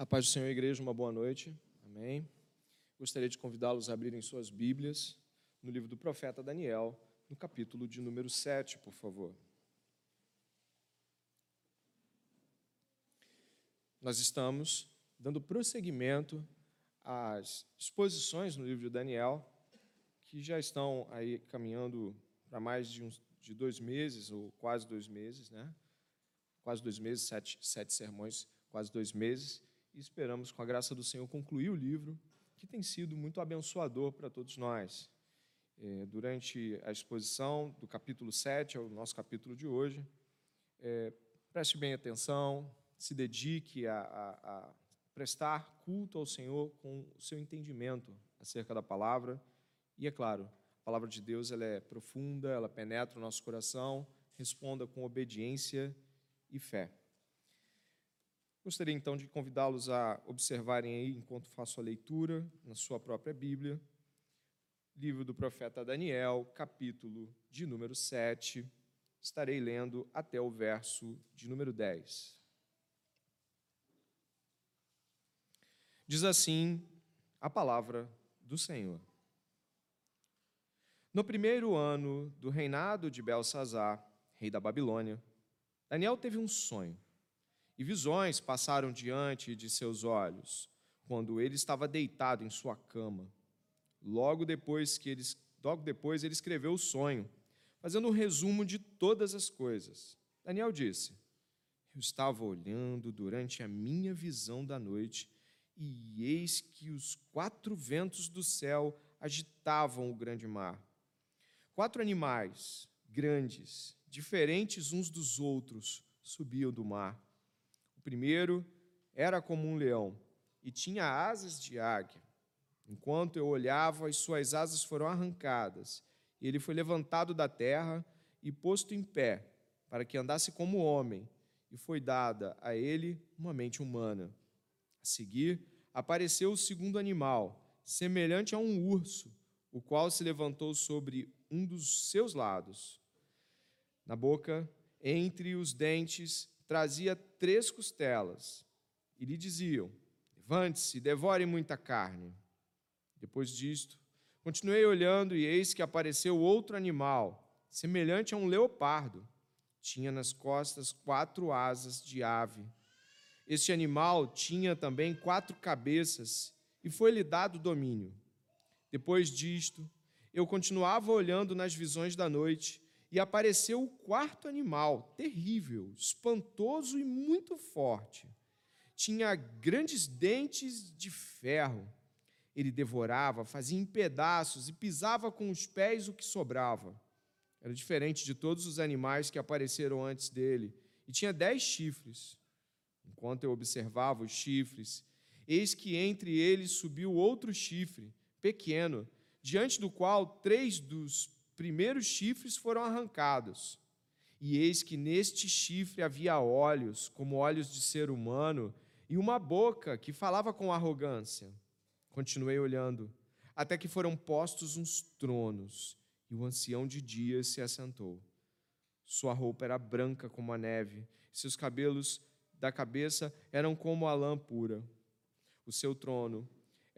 A paz do Senhor, igreja, uma boa noite. Amém. Gostaria de convidá-los a abrirem suas Bíblias no livro do profeta Daniel, no capítulo de número 7, por favor. Nós estamos dando prosseguimento às exposições no livro de Daniel, que já estão aí caminhando para mais de, uns, de dois meses, ou quase dois meses, né? Quase dois meses, sete, sete sermões, quase dois meses e esperamos, com a graça do Senhor, concluir o livro, que tem sido muito abençoador para todos nós. É, durante a exposição do capítulo 7, é o nosso capítulo de hoje, é, preste bem atenção, se dedique a, a, a prestar culto ao Senhor com o seu entendimento acerca da palavra. E é claro, a palavra de Deus ela é profunda, ela penetra o nosso coração, responda com obediência e fé. Gostaria então de convidá-los a observarem aí, enquanto faço a leitura, na sua própria Bíblia, livro do profeta Daniel, capítulo de número 7. Estarei lendo até o verso de número 10. Diz assim a palavra do Senhor. No primeiro ano do reinado de Belsazar, rei da Babilônia, Daniel teve um sonho e visões passaram diante de seus olhos, quando ele estava deitado em sua cama. Logo depois que ele, logo depois ele escreveu o sonho, fazendo um resumo de todas as coisas. Daniel disse: Eu estava olhando durante a minha visão da noite, e eis que os quatro ventos do céu agitavam o grande mar. Quatro animais grandes, diferentes uns dos outros, subiam do mar o primeiro era como um leão e tinha asas de águia. Enquanto eu olhava, as suas asas foram arrancadas, e ele foi levantado da terra e posto em pé, para que andasse como homem, e foi dada a ele uma mente humana. A seguir, apareceu o segundo animal, semelhante a um urso, o qual se levantou sobre um dos seus lados. Na boca, entre os dentes, trazia três costelas e lhe diziam: Levante-se, devore muita carne. Depois disto, continuei olhando e eis que apareceu outro animal, semelhante a um leopardo. Tinha nas costas quatro asas de ave. Este animal tinha também quatro cabeças e foi-lhe dado domínio. Depois disto, eu continuava olhando nas visões da noite e apareceu o quarto animal, terrível, espantoso e muito forte. Tinha grandes dentes de ferro. Ele devorava, fazia em pedaços e pisava com os pés o que sobrava. Era diferente de todos os animais que apareceram antes dele, e tinha dez chifres. Enquanto eu observava os chifres, eis que entre eles subiu outro chifre, pequeno, diante do qual três dos primeiros chifres foram arrancados. E eis que neste chifre havia olhos, como olhos de ser humano, e uma boca que falava com arrogância. Continuei olhando, até que foram postos uns tronos, e o ancião de dias se assentou. Sua roupa era branca como a neve, seus cabelos da cabeça eram como a lã pura. O seu trono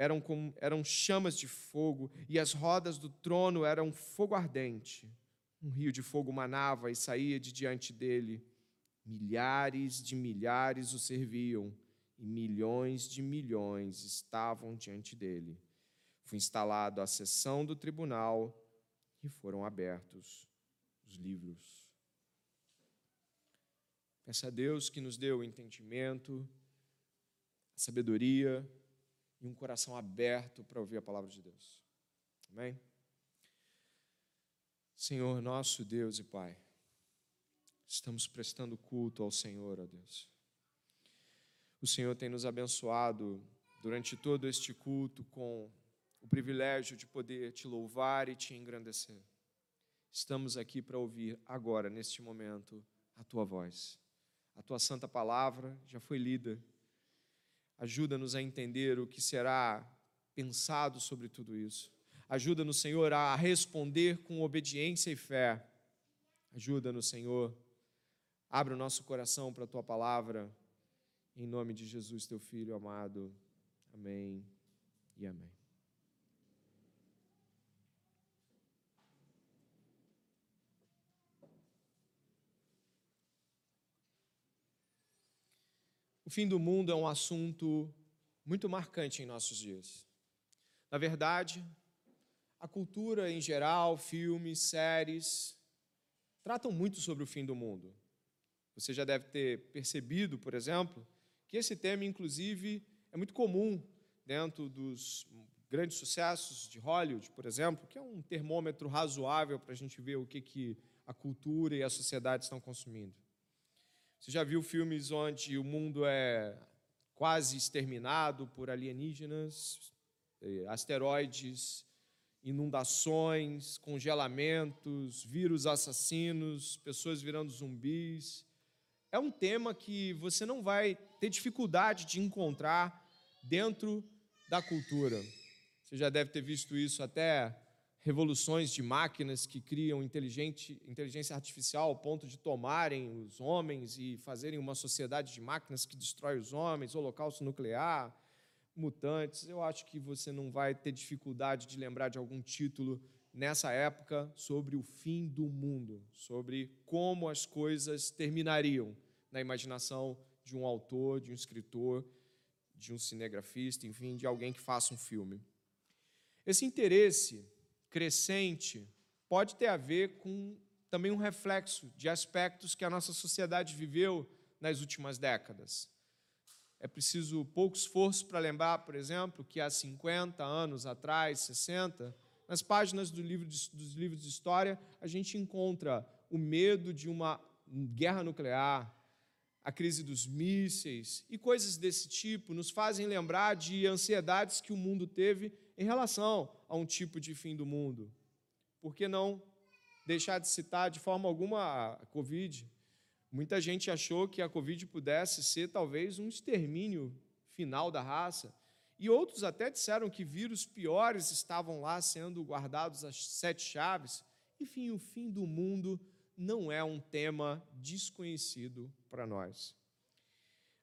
eram, como, eram chamas de fogo, e as rodas do trono eram fogo ardente. Um rio de fogo manava e saía de diante dele. Milhares de milhares o serviam, e milhões de milhões estavam diante dele. Foi instalado a sessão do tribunal e foram abertos os livros. Peça a Deus que nos dê o entendimento, a sabedoria, e um coração aberto para ouvir a palavra de Deus. Amém? Senhor, nosso Deus e Pai, estamos prestando culto ao Senhor, ó Deus. O Senhor tem nos abençoado durante todo este culto com o privilégio de poder te louvar e te engrandecer. Estamos aqui para ouvir agora, neste momento, a tua voz. A tua santa palavra já foi lida Ajuda-nos a entender o que será pensado sobre tudo isso. Ajuda-nos, Senhor, a responder com obediência e fé. Ajuda-nos, Senhor. Abre o nosso coração para a tua palavra Em nome de Jesus, teu filho amado. Amém e amém. Fim do mundo é um assunto muito marcante em nossos dias. Na verdade, a cultura em geral, filmes, séries, tratam muito sobre o fim do mundo. Você já deve ter percebido, por exemplo, que esse tema, inclusive, é muito comum dentro dos grandes sucessos de Hollywood, por exemplo, que é um termômetro razoável para a gente ver o que, que a cultura e a sociedade estão consumindo. Você já viu filmes onde o mundo é quase exterminado por alienígenas, eh, asteroides, inundações, congelamentos, vírus assassinos, pessoas virando zumbis. É um tema que você não vai ter dificuldade de encontrar dentro da cultura. Você já deve ter visto isso até revoluções de máquinas que criam inteligência artificial ao ponto de tomarem os homens e fazerem uma sociedade de máquinas que destrói os homens, holocausto nuclear, mutantes. Eu acho que você não vai ter dificuldade de lembrar de algum título nessa época sobre o fim do mundo, sobre como as coisas terminariam na imaginação de um autor, de um escritor, de um cinegrafista, enfim, de alguém que faça um filme. Esse interesse crescente pode ter a ver com também um reflexo de aspectos que a nossa sociedade viveu nas últimas décadas. É preciso pouco esforço para lembrar, por exemplo, que há 50 anos atrás, 60, nas páginas do livro de, dos livros de história, a gente encontra o medo de uma guerra nuclear, a crise dos mísseis e coisas desse tipo nos fazem lembrar de ansiedades que o mundo teve em relação a um tipo de fim do mundo. Por que não deixar de citar de forma alguma a Covid? Muita gente achou que a Covid pudesse ser talvez um extermínio final da raça. E outros até disseram que vírus piores estavam lá sendo guardados às sete chaves. Enfim, o fim do mundo não é um tema desconhecido para nós.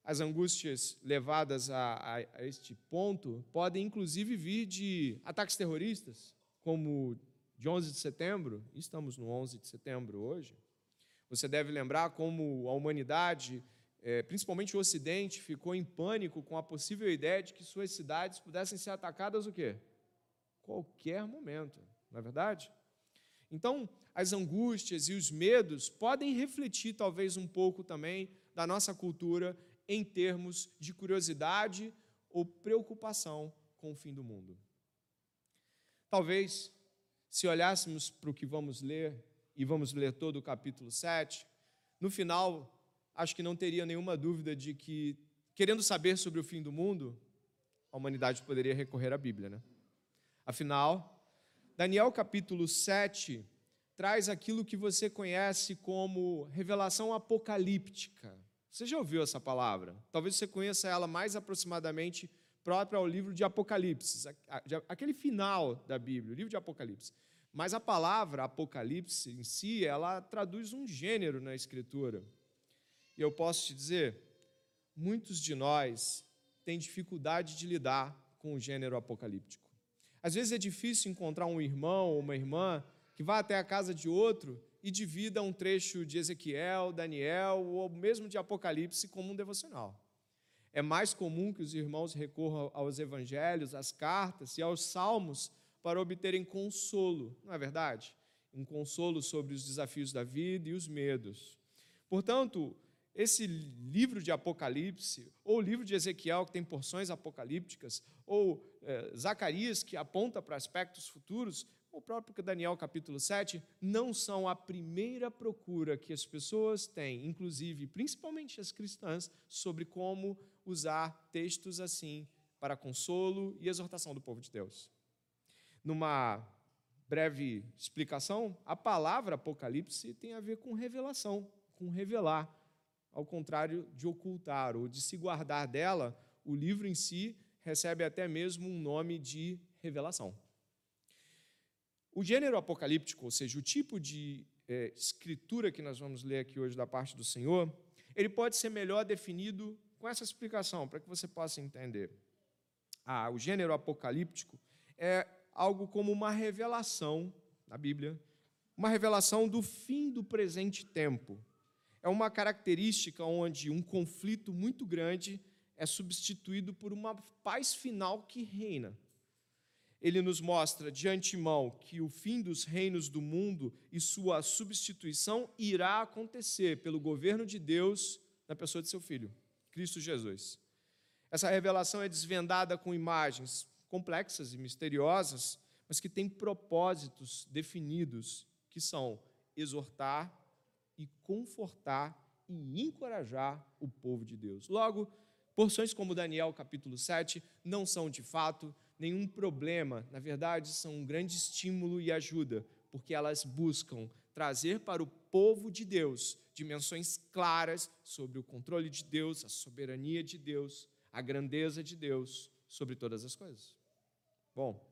As angústias levadas a, a, a, este ponto podem, inclusive, vir de ataques terroristas, como de 11 de setembro, estamos no 11 de setembro hoje. Você deve lembrar como a humanidade, é, principalmente o Ocidente, ficou em pânico com a possível ideia de que suas cidades pudessem ser atacadas o quê? Qualquer momento, não é verdade? Então, as angústias e os medos podem refletir talvez um pouco também da nossa cultura em termos de curiosidade ou preocupação com o fim do mundo. Talvez, se olhássemos para o que vamos ler, e vamos ler todo o capítulo 7, no final, acho que não teria nenhuma dúvida de que, querendo saber sobre o fim do mundo, a humanidade poderia recorrer à Bíblia. Né? Afinal, Daniel capítulo 7 traz aquilo que você conhece como revelação apocalíptica. Você já ouviu essa palavra? Talvez você conheça ela mais aproximadamente própria ao livro de Apocalipse, aquele final da Bíblia, o livro de Apocalipse. Mas a palavra Apocalipse em si, ela traduz um gênero na Escritura. E eu posso te dizer, muitos de nós têm dificuldade de lidar com o gênero apocalíptico. Às vezes é difícil encontrar um irmão ou uma irmã que vá até a casa de outro e divida um trecho de Ezequiel, Daniel ou mesmo de Apocalipse como um devocional. É mais comum que os irmãos recorram aos evangelhos, às cartas e aos salmos para obterem consolo, não é verdade? Um consolo sobre os desafios da vida e os medos. Portanto, esse livro de Apocalipse, ou o livro de Ezequiel, que tem porções apocalípticas, ou é, Zacarias, que aponta para aspectos futuros, o próprio Daniel capítulo 7, não são a primeira procura que as pessoas têm, inclusive, principalmente as cristãs, sobre como usar textos assim para consolo e exortação do povo de Deus. Numa breve explicação, a palavra Apocalipse tem a ver com revelação, com revelar, ao contrário de ocultar ou de se guardar dela, o livro em si recebe até mesmo um nome de revelação. O gênero apocalíptico, ou seja, o tipo de é, escritura que nós vamos ler aqui hoje da parte do Senhor, ele pode ser melhor definido com essa explicação, para que você possa entender. Ah, o gênero apocalíptico é algo como uma revelação na Bíblia, uma revelação do fim do presente tempo. É uma característica onde um conflito muito grande é substituído por uma paz final que reina. Ele nos mostra de antemão que o fim dos reinos do mundo e sua substituição irá acontecer pelo governo de Deus na pessoa de seu filho, Cristo Jesus. Essa revelação é desvendada com imagens complexas e misteriosas, mas que têm propósitos definidos, que são exortar e confortar e encorajar o povo de Deus. Logo, Porções como Daniel capítulo 7 não são de fato nenhum problema, na verdade, são um grande estímulo e ajuda, porque elas buscam trazer para o povo de Deus dimensões claras sobre o controle de Deus, a soberania de Deus, a grandeza de Deus sobre todas as coisas. Bom,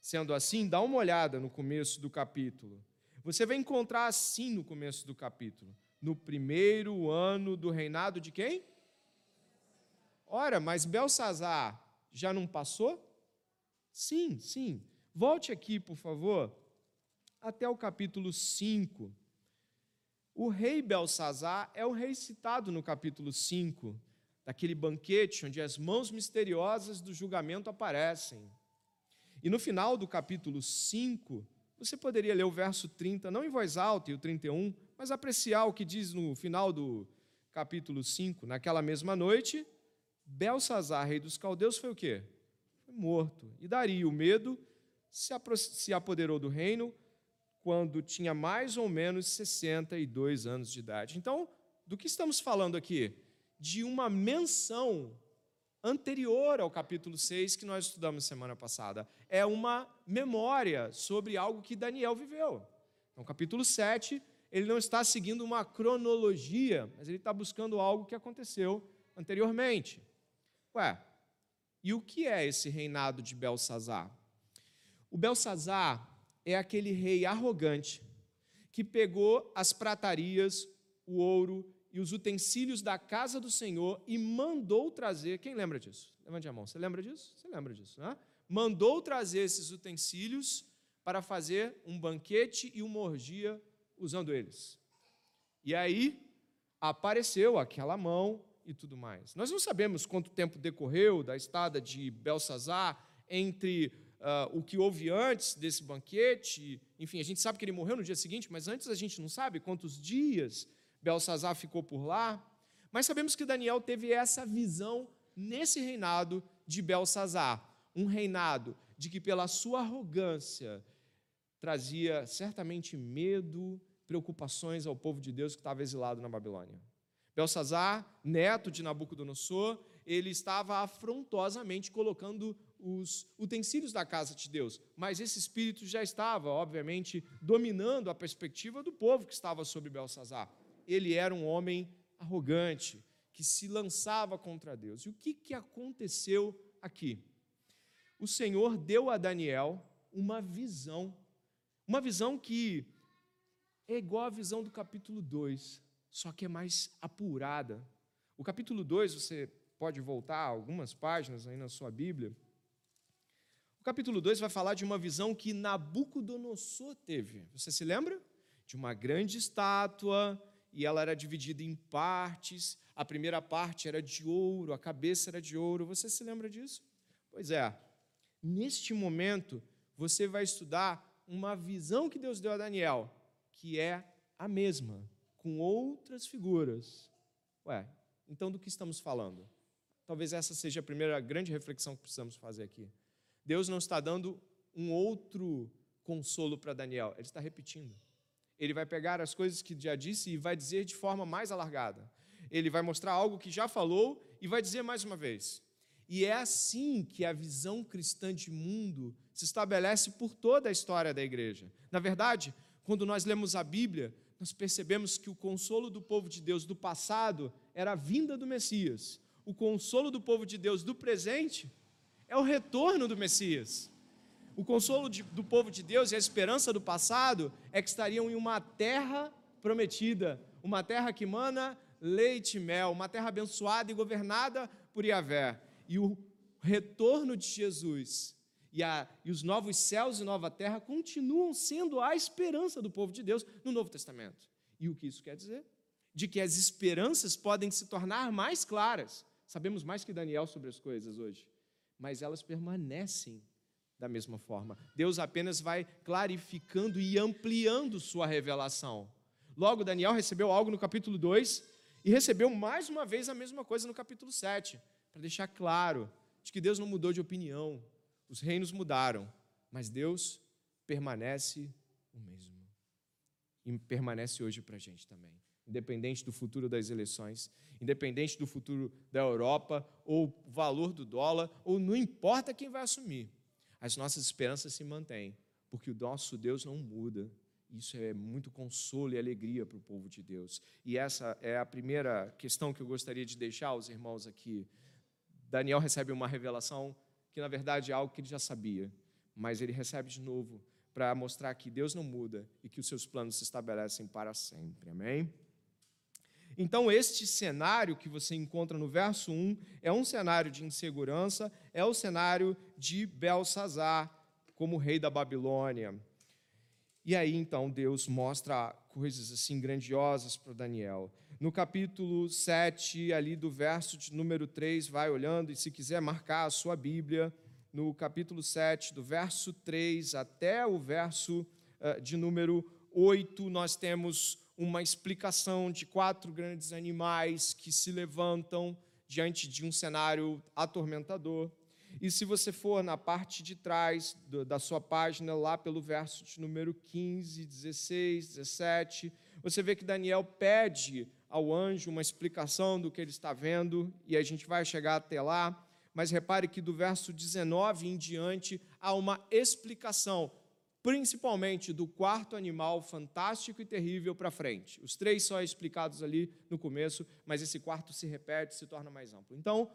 sendo assim, dá uma olhada no começo do capítulo. Você vai encontrar assim no começo do capítulo, no primeiro ano do reinado de quem? Ora, mas Belsazar já não passou? Sim, sim. Volte aqui, por favor, até o capítulo 5. O rei Belsazar é o rei citado no capítulo 5, daquele banquete onde as mãos misteriosas do julgamento aparecem. E no final do capítulo 5, você poderia ler o verso 30, não em voz alta, e o 31, mas apreciar o que diz no final do capítulo 5. Naquela mesma noite, Belsazar, rei dos caldeus, foi o quê? Morto. E Dario, o medo, se apoderou do reino quando tinha mais ou menos 62 anos de idade. Então, do que estamos falando aqui? De uma menção anterior ao capítulo 6 que nós estudamos semana passada. É uma memória sobre algo que Daniel viveu. Então, capítulo 7, ele não está seguindo uma cronologia, mas ele está buscando algo que aconteceu anteriormente. Ué, e o que é esse reinado de Belsazar? O Belsazar é aquele rei arrogante que pegou as pratarias, o ouro e os utensílios da casa do Senhor e mandou trazer. Quem lembra disso? Levante a mão. Você lembra disso? Você lembra disso, né? Mandou trazer esses utensílios para fazer um banquete e uma orgia usando eles. E aí apareceu aquela mão e tudo mais. Nós não sabemos quanto tempo decorreu da estada de Belsazar entre uh, o que houve antes desse banquete. Enfim, a gente sabe que ele morreu no dia seguinte, mas antes a gente não sabe quantos dias Belsazar ficou por lá. Mas sabemos que Daniel teve essa visão nesse reinado de Belsazar, um reinado de que pela sua arrogância trazia certamente medo, preocupações ao povo de Deus que estava exilado na Babilônia. Belsazar, neto de Nabucodonosor, ele estava afrontosamente colocando os utensílios da casa de Deus, mas esse espírito já estava, obviamente, dominando a perspectiva do povo que estava sobre Belsazar. Ele era um homem arrogante, que se lançava contra Deus. E o que, que aconteceu aqui? O Senhor deu a Daniel uma visão, uma visão que é igual à visão do capítulo 2 só que é mais apurada. O capítulo 2, você pode voltar algumas páginas aí na sua Bíblia. O capítulo 2 vai falar de uma visão que Nabucodonosor teve. Você se lembra? De uma grande estátua, e ela era dividida em partes. A primeira parte era de ouro, a cabeça era de ouro. Você se lembra disso? Pois é. Neste momento, você vai estudar uma visão que Deus deu a Daniel, que é a mesma com outras figuras. Ué, então do que estamos falando? Talvez essa seja a primeira grande reflexão que precisamos fazer aqui. Deus não está dando um outro consolo para Daniel, ele está repetindo. Ele vai pegar as coisas que já disse e vai dizer de forma mais alargada. Ele vai mostrar algo que já falou e vai dizer mais uma vez. E é assim que a visão cristã de mundo se estabelece por toda a história da igreja. Na verdade, quando nós lemos a Bíblia, nós percebemos que o consolo do povo de Deus do passado era a vinda do Messias. O consolo do povo de Deus do presente é o retorno do Messias. O consolo de, do povo de Deus e a esperança do passado é que estariam em uma terra prometida, uma terra que mana leite e mel, uma terra abençoada e governada por Yahvé. E o retorno de Jesus e, a, e os novos céus e nova terra continuam sendo a esperança do povo de Deus no Novo Testamento. E o que isso quer dizer? De que as esperanças podem se tornar mais claras. Sabemos mais que Daniel sobre as coisas hoje, mas elas permanecem da mesma forma. Deus apenas vai clarificando e ampliando sua revelação. Logo, Daniel recebeu algo no capítulo 2 e recebeu mais uma vez a mesma coisa no capítulo 7, para deixar claro de que Deus não mudou de opinião, os reinos mudaram, mas Deus permanece o mesmo. E permanece hoje para a gente também. Independente do futuro das eleições, independente do futuro da Europa, ou o valor do dólar, ou não importa quem vai assumir, as nossas esperanças se mantêm, porque o nosso Deus não muda. Isso é muito consolo e alegria para o povo de Deus. E essa é a primeira questão que eu gostaria de deixar aos irmãos aqui. Daniel recebe uma revelação que, na verdade, é algo que ele já sabia, mas ele recebe de novo para mostrar que Deus não muda e que os seus planos se estabelecem para sempre. Amém? Então, este cenário que você encontra no verso 1 é um cenário de insegurança, é o cenário de Belsazar como rei da Babilônia. E aí, então, Deus mostra coisas assim grandiosas para Daniel. No capítulo 7, ali do verso de número 3, vai olhando, e se quiser marcar a sua Bíblia, no capítulo 7, do verso 3 até o verso uh, de número 8, nós temos uma explicação de quatro grandes animais que se levantam diante de um cenário atormentador. E se você for na parte de trás da sua página, lá pelo verso de número 15, 16, 17, você vê que Daniel pede ao anjo uma explicação do que ele está vendo, e a gente vai chegar até lá. Mas repare que do verso 19 em diante há uma explicação principalmente do quarto animal fantástico e terrível para frente. Os três só explicados ali no começo, mas esse quarto se repete, se torna mais amplo. Então,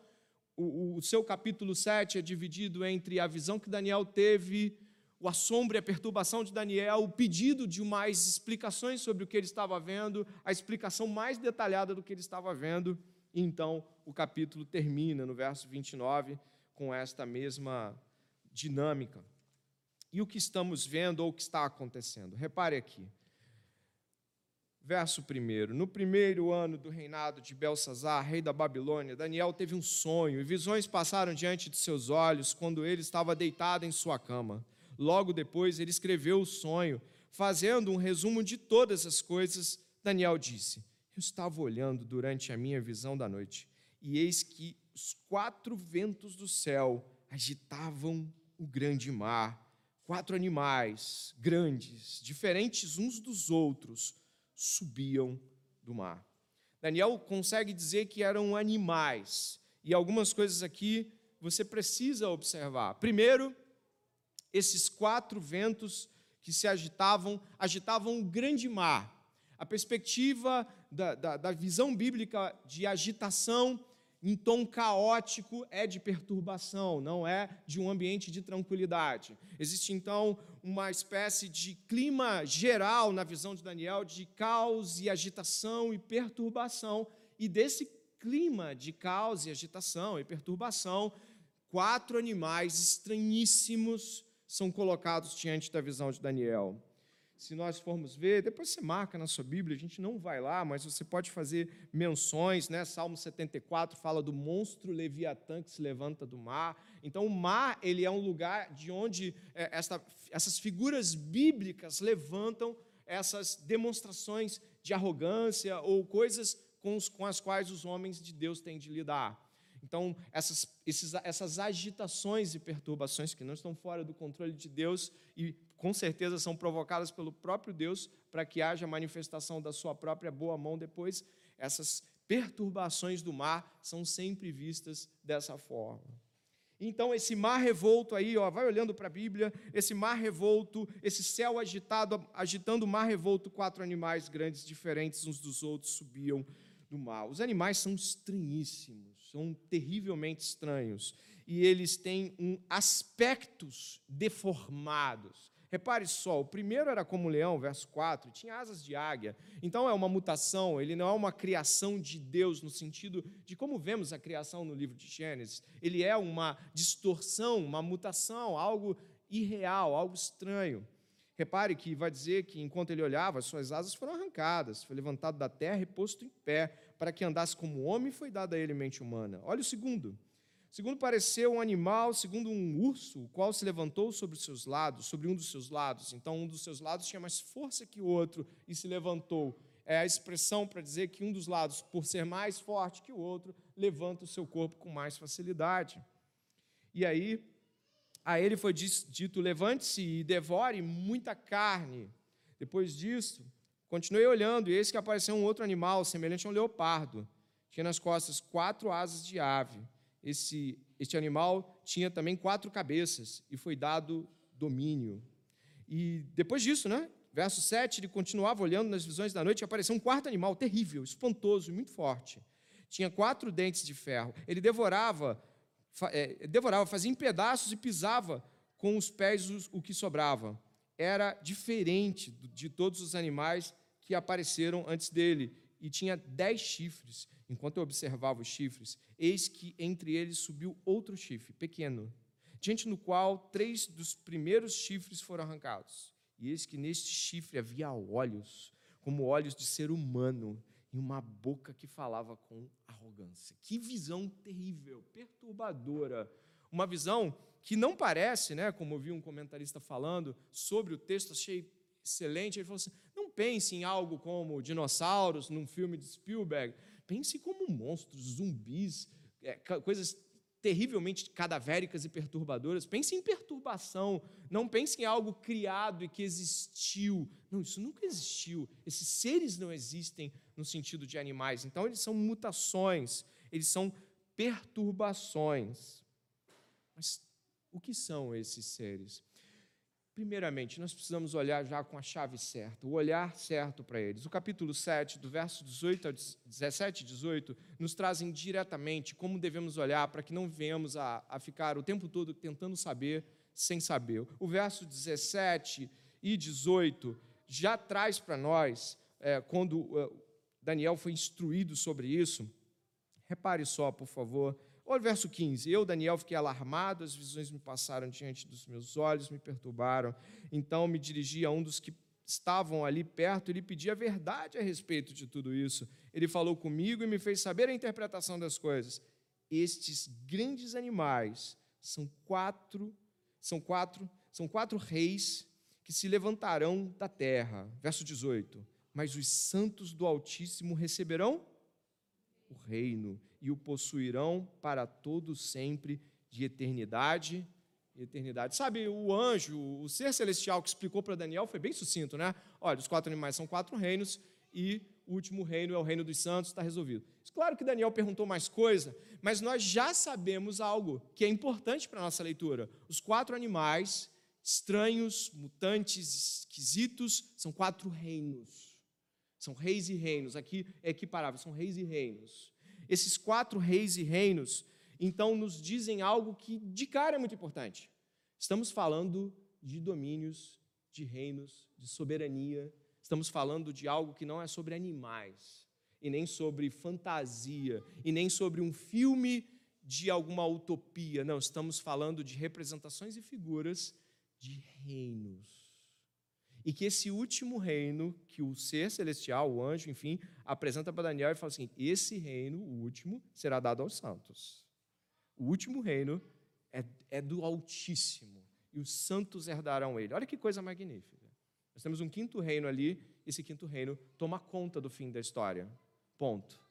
o, o seu capítulo 7 é dividido entre a visão que Daniel teve, o assombro e a perturbação de Daniel, o pedido de mais explicações sobre o que ele estava vendo, a explicação mais detalhada do que ele estava vendo, e então o capítulo termina no verso 29 com esta mesma dinâmica e o que estamos vendo ou o que está acontecendo. Repare aqui. Verso 1. No primeiro ano do reinado de Belsazar, rei da Babilônia, Daniel teve um sonho e visões passaram diante de seus olhos quando ele estava deitado em sua cama. Logo depois, ele escreveu o sonho, fazendo um resumo de todas as coisas. Daniel disse: Eu estava olhando durante a minha visão da noite, e eis que os quatro ventos do céu agitavam o grande mar quatro animais grandes, diferentes uns dos outros, subiam do mar. Daniel consegue dizer que eram animais, e algumas coisas aqui você precisa observar. Primeiro, esses quatro ventos que se agitavam, agitavam um grande mar. A perspectiva da, da, da visão bíblica de agitação em tom caótico é de perturbação, não é de um ambiente de tranquilidade. Existe então uma espécie de clima geral na visão de Daniel de caos e agitação e perturbação, e desse clima de caos e agitação e perturbação, quatro animais estranhíssimos são colocados diante da visão de Daniel se nós formos ver, depois você marca na sua Bíblia, a gente não vai lá, mas você pode fazer menções, né? Salmo 74 fala do monstro Leviatã que se levanta do mar. Então, o mar ele é um lugar de onde é, essa, essas figuras bíblicas levantam essas demonstrações de arrogância ou coisas com, os, com as quais os homens de Deus têm de lidar. Então, essas, esses, essas agitações e perturbações que não estão fora do controle de Deus e com certeza são provocadas pelo próprio Deus para que haja manifestação da sua própria boa mão depois. Essas perturbações do mar são sempre vistas dessa forma. Então, esse mar revolto aí, ó, vai olhando para a Bíblia, esse mar revolto, esse céu agitado, agitando o mar revolto, quatro animais grandes, diferentes uns dos outros, subiam do mar. Os animais são estranhíssimos, são terrivelmente estranhos, e eles têm um aspectos deformados. Repare só, o primeiro era como leão, verso 4, tinha asas de águia. Então é uma mutação, ele não é uma criação de Deus no sentido de como vemos a criação no livro de Gênesis. Ele é uma distorção, uma mutação, algo irreal, algo estranho. Repare que vai dizer que enquanto ele olhava, suas asas foram arrancadas, foi levantado da terra e posto em pé, para que andasse como homem, foi dada a ele mente humana. Olha o segundo. Segundo pareceu um animal, segundo um urso, o qual se levantou sobre os seus lados, sobre um dos seus lados. Então, um dos seus lados tinha mais força que o outro e se levantou. É a expressão para dizer que um dos lados, por ser mais forte que o outro, levanta o seu corpo com mais facilidade. E aí, a ele foi dito: levante-se e devore muita carne. Depois disso, continuei olhando, e eis que apareceu um outro animal, semelhante a um leopardo. Tinha nas costas quatro asas de ave esse, este animal tinha também quatro cabeças e foi dado domínio. E depois disso, né? Verso 7, ele continuava olhando nas visões da noite e apareceu um quarto animal terrível, espantoso e muito forte. Tinha quatro dentes de ferro. Ele devorava, é, devorava, fazia em pedaços e pisava com os pés o que sobrava. Era diferente de todos os animais que apareceram antes dele e tinha dez chifres Enquanto eu observava os chifres, eis que entre eles subiu outro chifre, pequeno, diante no qual três dos primeiros chifres foram arrancados. E eis que neste chifre havia olhos, como olhos de ser humano, e uma boca que falava com arrogância. Que visão terrível, perturbadora. Uma visão que não parece, né, como eu vi um comentarista falando sobre o texto, achei excelente. Ele falou assim: pense em algo como dinossauros num filme de Spielberg, Pense como monstros, zumbis, é, coisas terrivelmente cadavéricas e perturbadoras. Pense em perturbação. Não pense em algo criado e que existiu. Não, isso nunca existiu. Esses seres não existem no sentido de animais. Então, eles são mutações, eles são perturbações. Mas o que são esses seres? Primeiramente, nós precisamos olhar já com a chave certa, o olhar certo para eles. O capítulo 7, do verso 18 a 17 e 18, nos trazem diretamente como devemos olhar para que não venhamos a, a ficar o tempo todo tentando saber sem saber. O verso 17 e 18 já traz para nós, é, quando uh, Daniel foi instruído sobre isso, repare só, por favor, Olha o verso 15. Eu, Daniel, fiquei alarmado, as visões me passaram diante dos meus olhos, me perturbaram. Então me dirigi a um dos que estavam ali perto e lhe pedi a verdade a respeito de tudo isso. Ele falou comigo e me fez saber a interpretação das coisas. Estes grandes animais são quatro, são quatro, são quatro reis que se levantarão da terra. Verso 18. Mas os santos do Altíssimo receberão o reino e o possuirão para todo sempre de eternidade e eternidade. Sabe, o anjo, o ser celestial que explicou para Daniel foi bem sucinto, né? Olha, os quatro animais são quatro reinos e o último reino é o reino dos santos, está resolvido. Claro que Daniel perguntou mais coisa, mas nós já sabemos algo que é importante para a nossa leitura. Os quatro animais, estranhos, mutantes, esquisitos, são quatro reinos. São reis e reinos. Aqui é equiparável, são reis e reinos. Esses quatro reis e reinos, então, nos dizem algo que de cara é muito importante. Estamos falando de domínios, de reinos, de soberania. Estamos falando de algo que não é sobre animais, e nem sobre fantasia, e nem sobre um filme de alguma utopia. Não, estamos falando de representações e figuras de reinos e que esse último reino, que o ser celestial, o anjo, enfim, apresenta para Daniel e fala assim: esse reino, o último, será dado aos santos. O último reino é, é do Altíssimo, e os santos herdarão ele. Olha que coisa magnífica. Nós temos um quinto reino ali, esse quinto reino toma conta do fim da história. Ponto.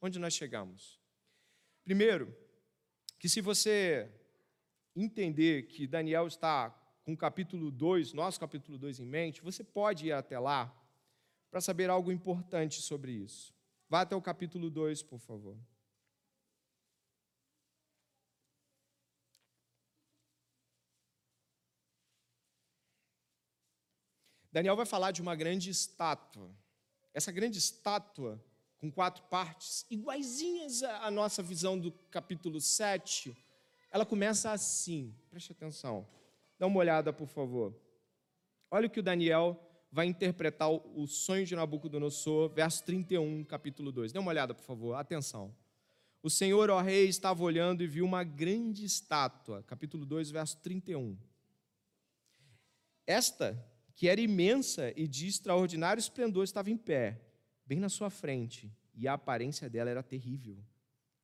Onde nós chegamos? Primeiro, que se você entender que Daniel está com o capítulo 2, nosso capítulo 2 em mente, você pode ir até lá para saber algo importante sobre isso. Vá até o capítulo 2, por favor. Daniel vai falar de uma grande estátua. Essa grande estátua, com quatro partes, iguaizinhas à nossa visão do capítulo 7, ela começa assim, preste atenção. Dá uma olhada, por favor. Olha o que o Daniel vai interpretar o sonho de Nabucodonosor, verso 31, capítulo 2. Dê uma olhada, por favor, atenção. O Senhor, ó rei, estava olhando e viu uma grande estátua, capítulo 2, verso 31. Esta, que era imensa e de extraordinário esplendor, estava em pé, bem na sua frente, e a aparência dela era terrível.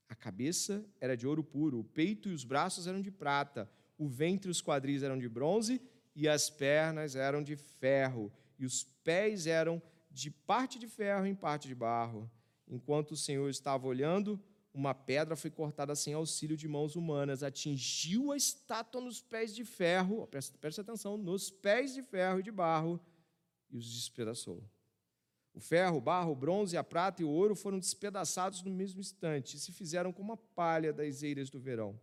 A cabeça era de ouro puro, o peito e os braços eram de prata, o ventre e os quadris eram de bronze e as pernas eram de ferro, e os pés eram de parte de ferro em parte de barro. Enquanto o Senhor estava olhando, uma pedra foi cortada sem auxílio de mãos humanas, atingiu a estátua nos pés de ferro, presta, presta atenção, nos pés de ferro e de barro, e os despedaçou. O ferro, o barro, o bronze, a prata e o ouro foram despedaçados no mesmo instante e se fizeram como a palha das eiras do verão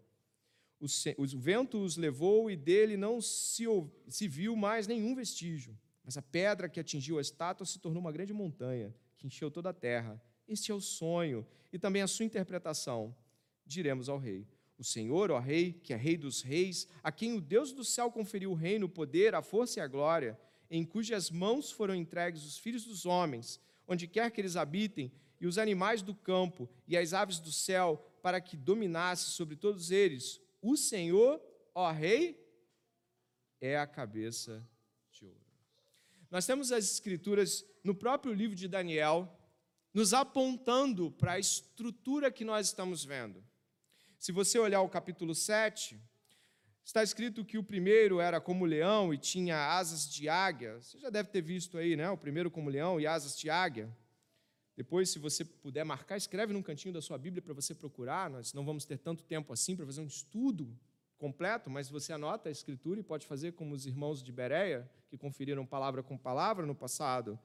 o, vento os levou e dele não se, se viu mais nenhum vestígio. Mas a pedra que atingiu a estátua se tornou uma grande montanha, que encheu toda a terra. Este é o sonho e também a sua interpretação. Diremos ao rei: O Senhor, ó rei, que é rei dos reis, a quem o Deus do céu conferiu o reino, o poder, a força e a glória, em cujas mãos foram entregues os filhos dos homens, onde quer que eles habitem, e os animais do campo e as aves do céu, para que dominasse sobre todos eles, o Senhor, ó Rei, é a cabeça de ouro. Nós temos as escrituras no próprio livro de Daniel, nos apontando para a estrutura que nós estamos vendo. Se você olhar o capítulo 7, está escrito que o primeiro era como leão e tinha asas de águia. Você já deve ter visto aí, né? O primeiro como leão e asas de águia. Depois, se você puder marcar, escreve num cantinho da sua Bíblia para você procurar. Nós não vamos ter tanto tempo assim para fazer um estudo completo, mas você anota a escritura e pode fazer como os irmãos de Bereia, que conferiram palavra com palavra no passado.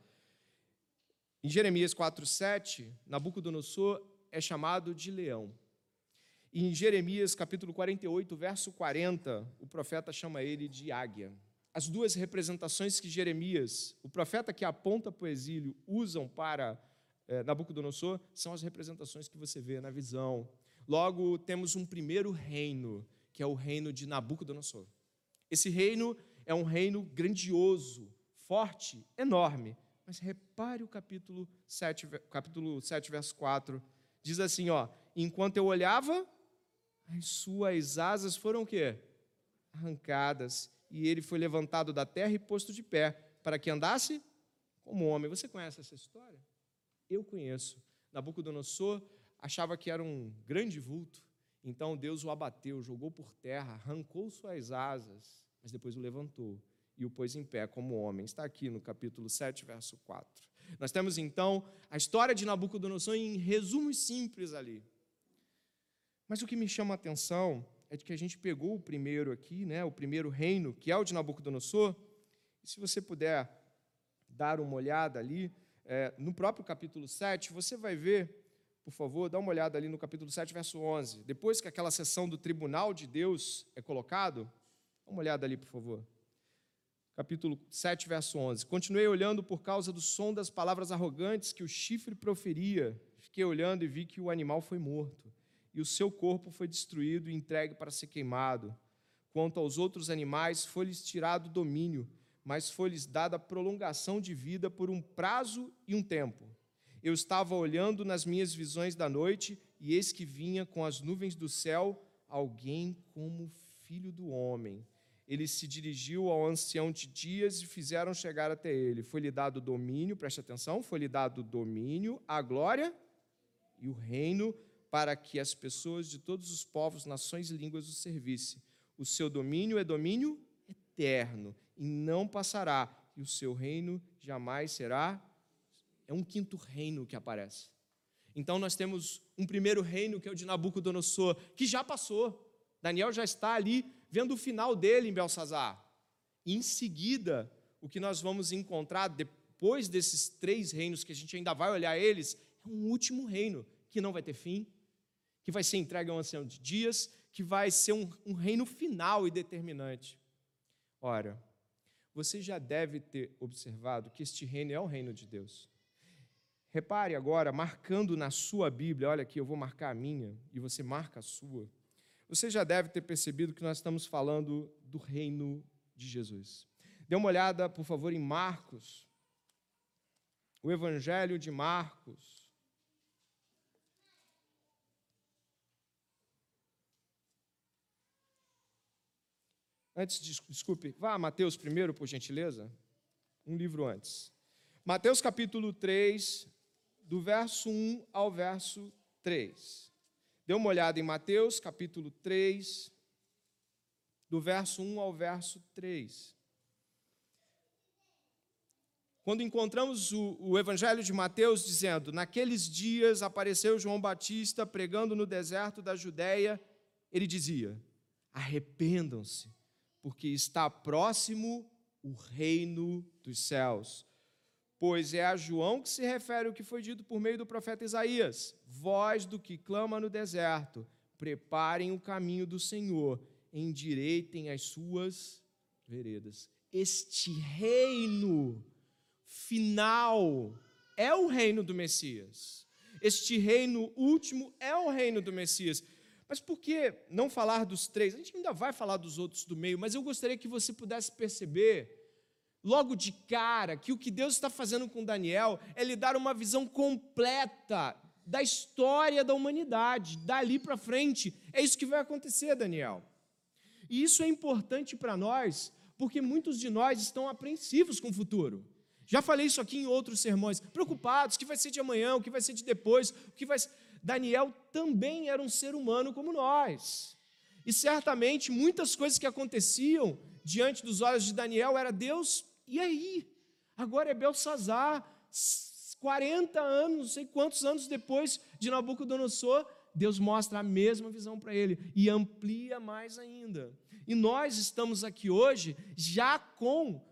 Em Jeremias 4:7, Nabucodonosor é chamado de leão. E em Jeremias capítulo 48, verso 40, o profeta chama ele de águia. As duas representações que Jeremias, o profeta que aponta para o exílio, usam para é, Nabucodonosor são as representações que você vê na visão. Logo, temos um primeiro reino, que é o reino de Nabucodonosor. Esse reino é um reino grandioso, forte, enorme. Mas repare o capítulo 7, capítulo 7 verso 4. Diz assim, ó, enquanto eu olhava, as suas asas foram o quê? Arrancadas, e ele foi levantado da terra e posto de pé, para que andasse como homem. Você conhece essa história? Eu conheço. Nabucodonosor achava que era um grande vulto, então Deus o abateu, jogou por terra, arrancou suas asas, mas depois o levantou e o pôs em pé como homem. Está aqui no capítulo 7, verso 4. Nós temos então a história de Nabucodonosor em resumos simples ali. Mas o que me chama a atenção é de que a gente pegou o primeiro aqui, né, o primeiro reino, que é o de Nabucodonosor, e se você puder dar uma olhada ali, é, no próprio capítulo 7, você vai ver, por favor, dá uma olhada ali no capítulo 7, verso 11. Depois que aquela sessão do tribunal de Deus é colocado, dá uma olhada ali, por favor. Capítulo 7, verso 11. Continuei olhando por causa do som das palavras arrogantes que o chifre proferia. Fiquei olhando e vi que o animal foi morto, e o seu corpo foi destruído e entregue para ser queimado. Quanto aos outros animais, foi-lhes tirado o domínio mas foi-lhes dada prolongação de vida por um prazo e um tempo. Eu estava olhando nas minhas visões da noite, e eis que vinha com as nuvens do céu alguém como filho do homem. Ele se dirigiu ao ancião de dias e fizeram chegar até ele. Foi-lhe dado domínio, preste atenção, foi-lhe dado domínio, a glória e o reino para que as pessoas de todos os povos, nações e línguas o servissem. O seu domínio é domínio eterno e não passará, e o seu reino jamais será. É um quinto reino que aparece. Então nós temos um primeiro reino que é o de Nabucodonosor, que já passou. Daniel já está ali vendo o final dele em Belsazar. em seguida, o que nós vamos encontrar depois desses três reinos que a gente ainda vai olhar eles, é um último reino que não vai ter fim, que vai ser entregue ao ancião de dias, que vai ser um, um reino final e determinante. Ora, você já deve ter observado que este reino é o reino de Deus. Repare agora, marcando na sua Bíblia, olha aqui, eu vou marcar a minha e você marca a sua. Você já deve ter percebido que nós estamos falando do reino de Jesus. Dê uma olhada, por favor, em Marcos. O Evangelho de Marcos. Antes, desculpe, vá a Mateus primeiro, por gentileza. Um livro antes. Mateus capítulo 3, do verso 1 ao verso 3. Dê uma olhada em Mateus capítulo 3, do verso 1 ao verso 3. Quando encontramos o, o, Evangelho de Mateus dizendo: Naqueles dias apareceu João Batista pregando no deserto da Judéia, ele dizia: Arrependam-se, porque está próximo o reino dos céus. Pois é a João que se refere o que foi dito por meio do profeta Isaías: Voz do que clama no deserto, preparem o caminho do Senhor, endireitem as suas veredas. Este reino final é o reino do Messias. Este reino último é o reino do Messias. Mas por que não falar dos três? A gente ainda vai falar dos outros do meio, mas eu gostaria que você pudesse perceber, logo de cara, que o que Deus está fazendo com Daniel é lhe dar uma visão completa da história da humanidade, dali para frente. É isso que vai acontecer, Daniel. E isso é importante para nós, porque muitos de nós estão apreensivos com o futuro. Já falei isso aqui em outros sermões, preocupados, o que vai ser de amanhã, o que vai ser de depois, o que vai ser Daniel também era um ser humano como nós. E certamente muitas coisas que aconteciam diante dos olhos de Daniel era Deus, e aí? Agora é Belsazar, 40 anos, não sei quantos anos depois de Nabucodonosor, Deus mostra a mesma visão para ele e amplia mais ainda. E nós estamos aqui hoje já com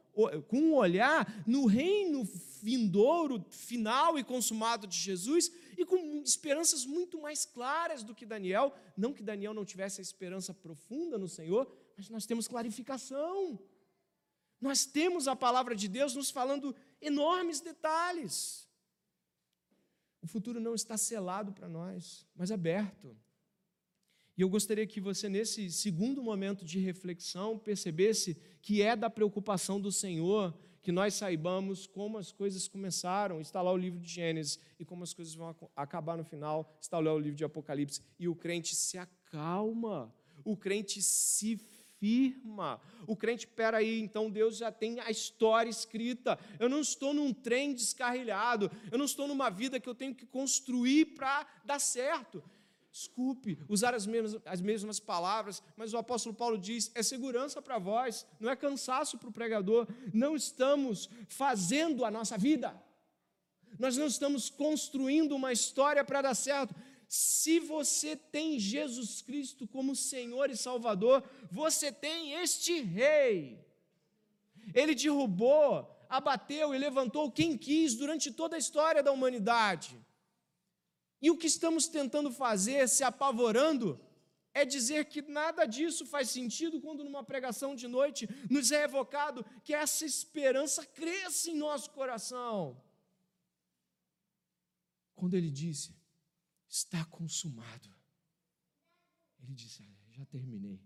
com um olhar no reino vindouro, final e consumado de Jesus, e com esperanças muito mais claras do que Daniel. Não que Daniel não tivesse a esperança profunda no Senhor, mas nós temos clarificação. Nós temos a palavra de Deus nos falando enormes detalhes. O futuro não está selado para nós, mas aberto. E eu gostaria que você, nesse segundo momento de reflexão, percebesse que é da preocupação do Senhor que nós saibamos como as coisas começaram. Está lá o livro de Gênesis e como as coisas vão acabar no final. Está lá o livro de Apocalipse. E o crente se acalma, o crente se firma. O crente, peraí, então Deus já tem a história escrita. Eu não estou num trem descarrilhado, eu não estou numa vida que eu tenho que construir para dar certo desculpe usar as mesmas, as mesmas palavras, mas o apóstolo Paulo diz: é segurança para vós, não é cansaço para o pregador. Não estamos fazendo a nossa vida, nós não estamos construindo uma história para dar certo. Se você tem Jesus Cristo como Senhor e Salvador, você tem este Rei. Ele derrubou, abateu e levantou quem quis durante toda a história da humanidade. E o que estamos tentando fazer, se apavorando, é dizer que nada disso faz sentido quando, numa pregação de noite, nos é evocado que essa esperança cresça em nosso coração. Quando ele disse, está consumado, ele disse, já terminei,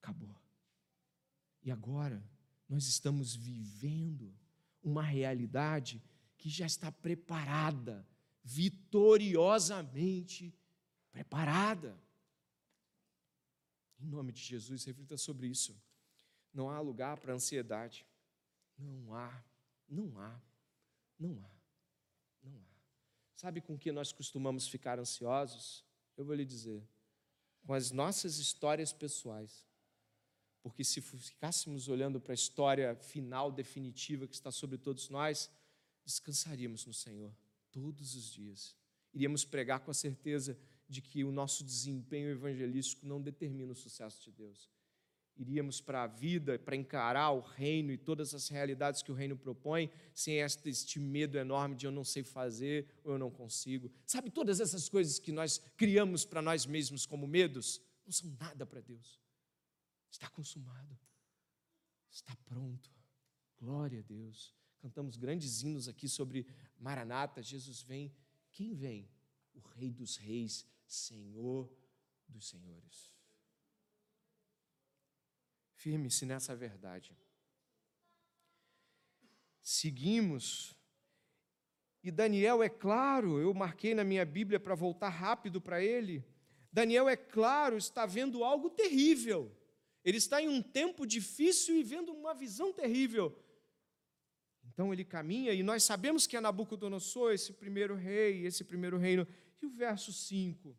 acabou. E agora, nós estamos vivendo uma realidade que já está preparada vitoriosamente preparada. Em nome de Jesus, reflita sobre isso. Não há lugar para ansiedade. Não há, não há, não há, não há. Sabe com que nós costumamos ficar ansiosos? Eu vou lhe dizer, com as nossas histórias pessoais. Porque se ficássemos olhando para a história final, definitiva que está sobre todos nós, descansaríamos no Senhor todos os dias. Iríamos pregar com a certeza de que o nosso desempenho evangelístico não determina o sucesso de Deus. Iríamos para a vida, para encarar o reino e todas as realidades que o reino propõe, sem este medo enorme de eu não sei fazer ou eu não consigo. Sabe, todas essas coisas que nós criamos para nós mesmos como medos, não são nada para Deus. Está consumado, está pronto. Glória a Deus. Cantamos grandes hinos aqui sobre Maranata, Jesus vem. Quem vem? O Rei dos Reis, Senhor dos Senhores. Firme-se nessa verdade. seguimos. E Daniel, é claro, eu marquei na minha Bíblia para voltar rápido para ele. Daniel, é claro, está vendo algo terrível. Ele está em um tempo difícil e vendo uma visão terrível. Então ele caminha e nós sabemos que é Nabucodonosor, esse primeiro rei, esse primeiro reino. E o verso 5.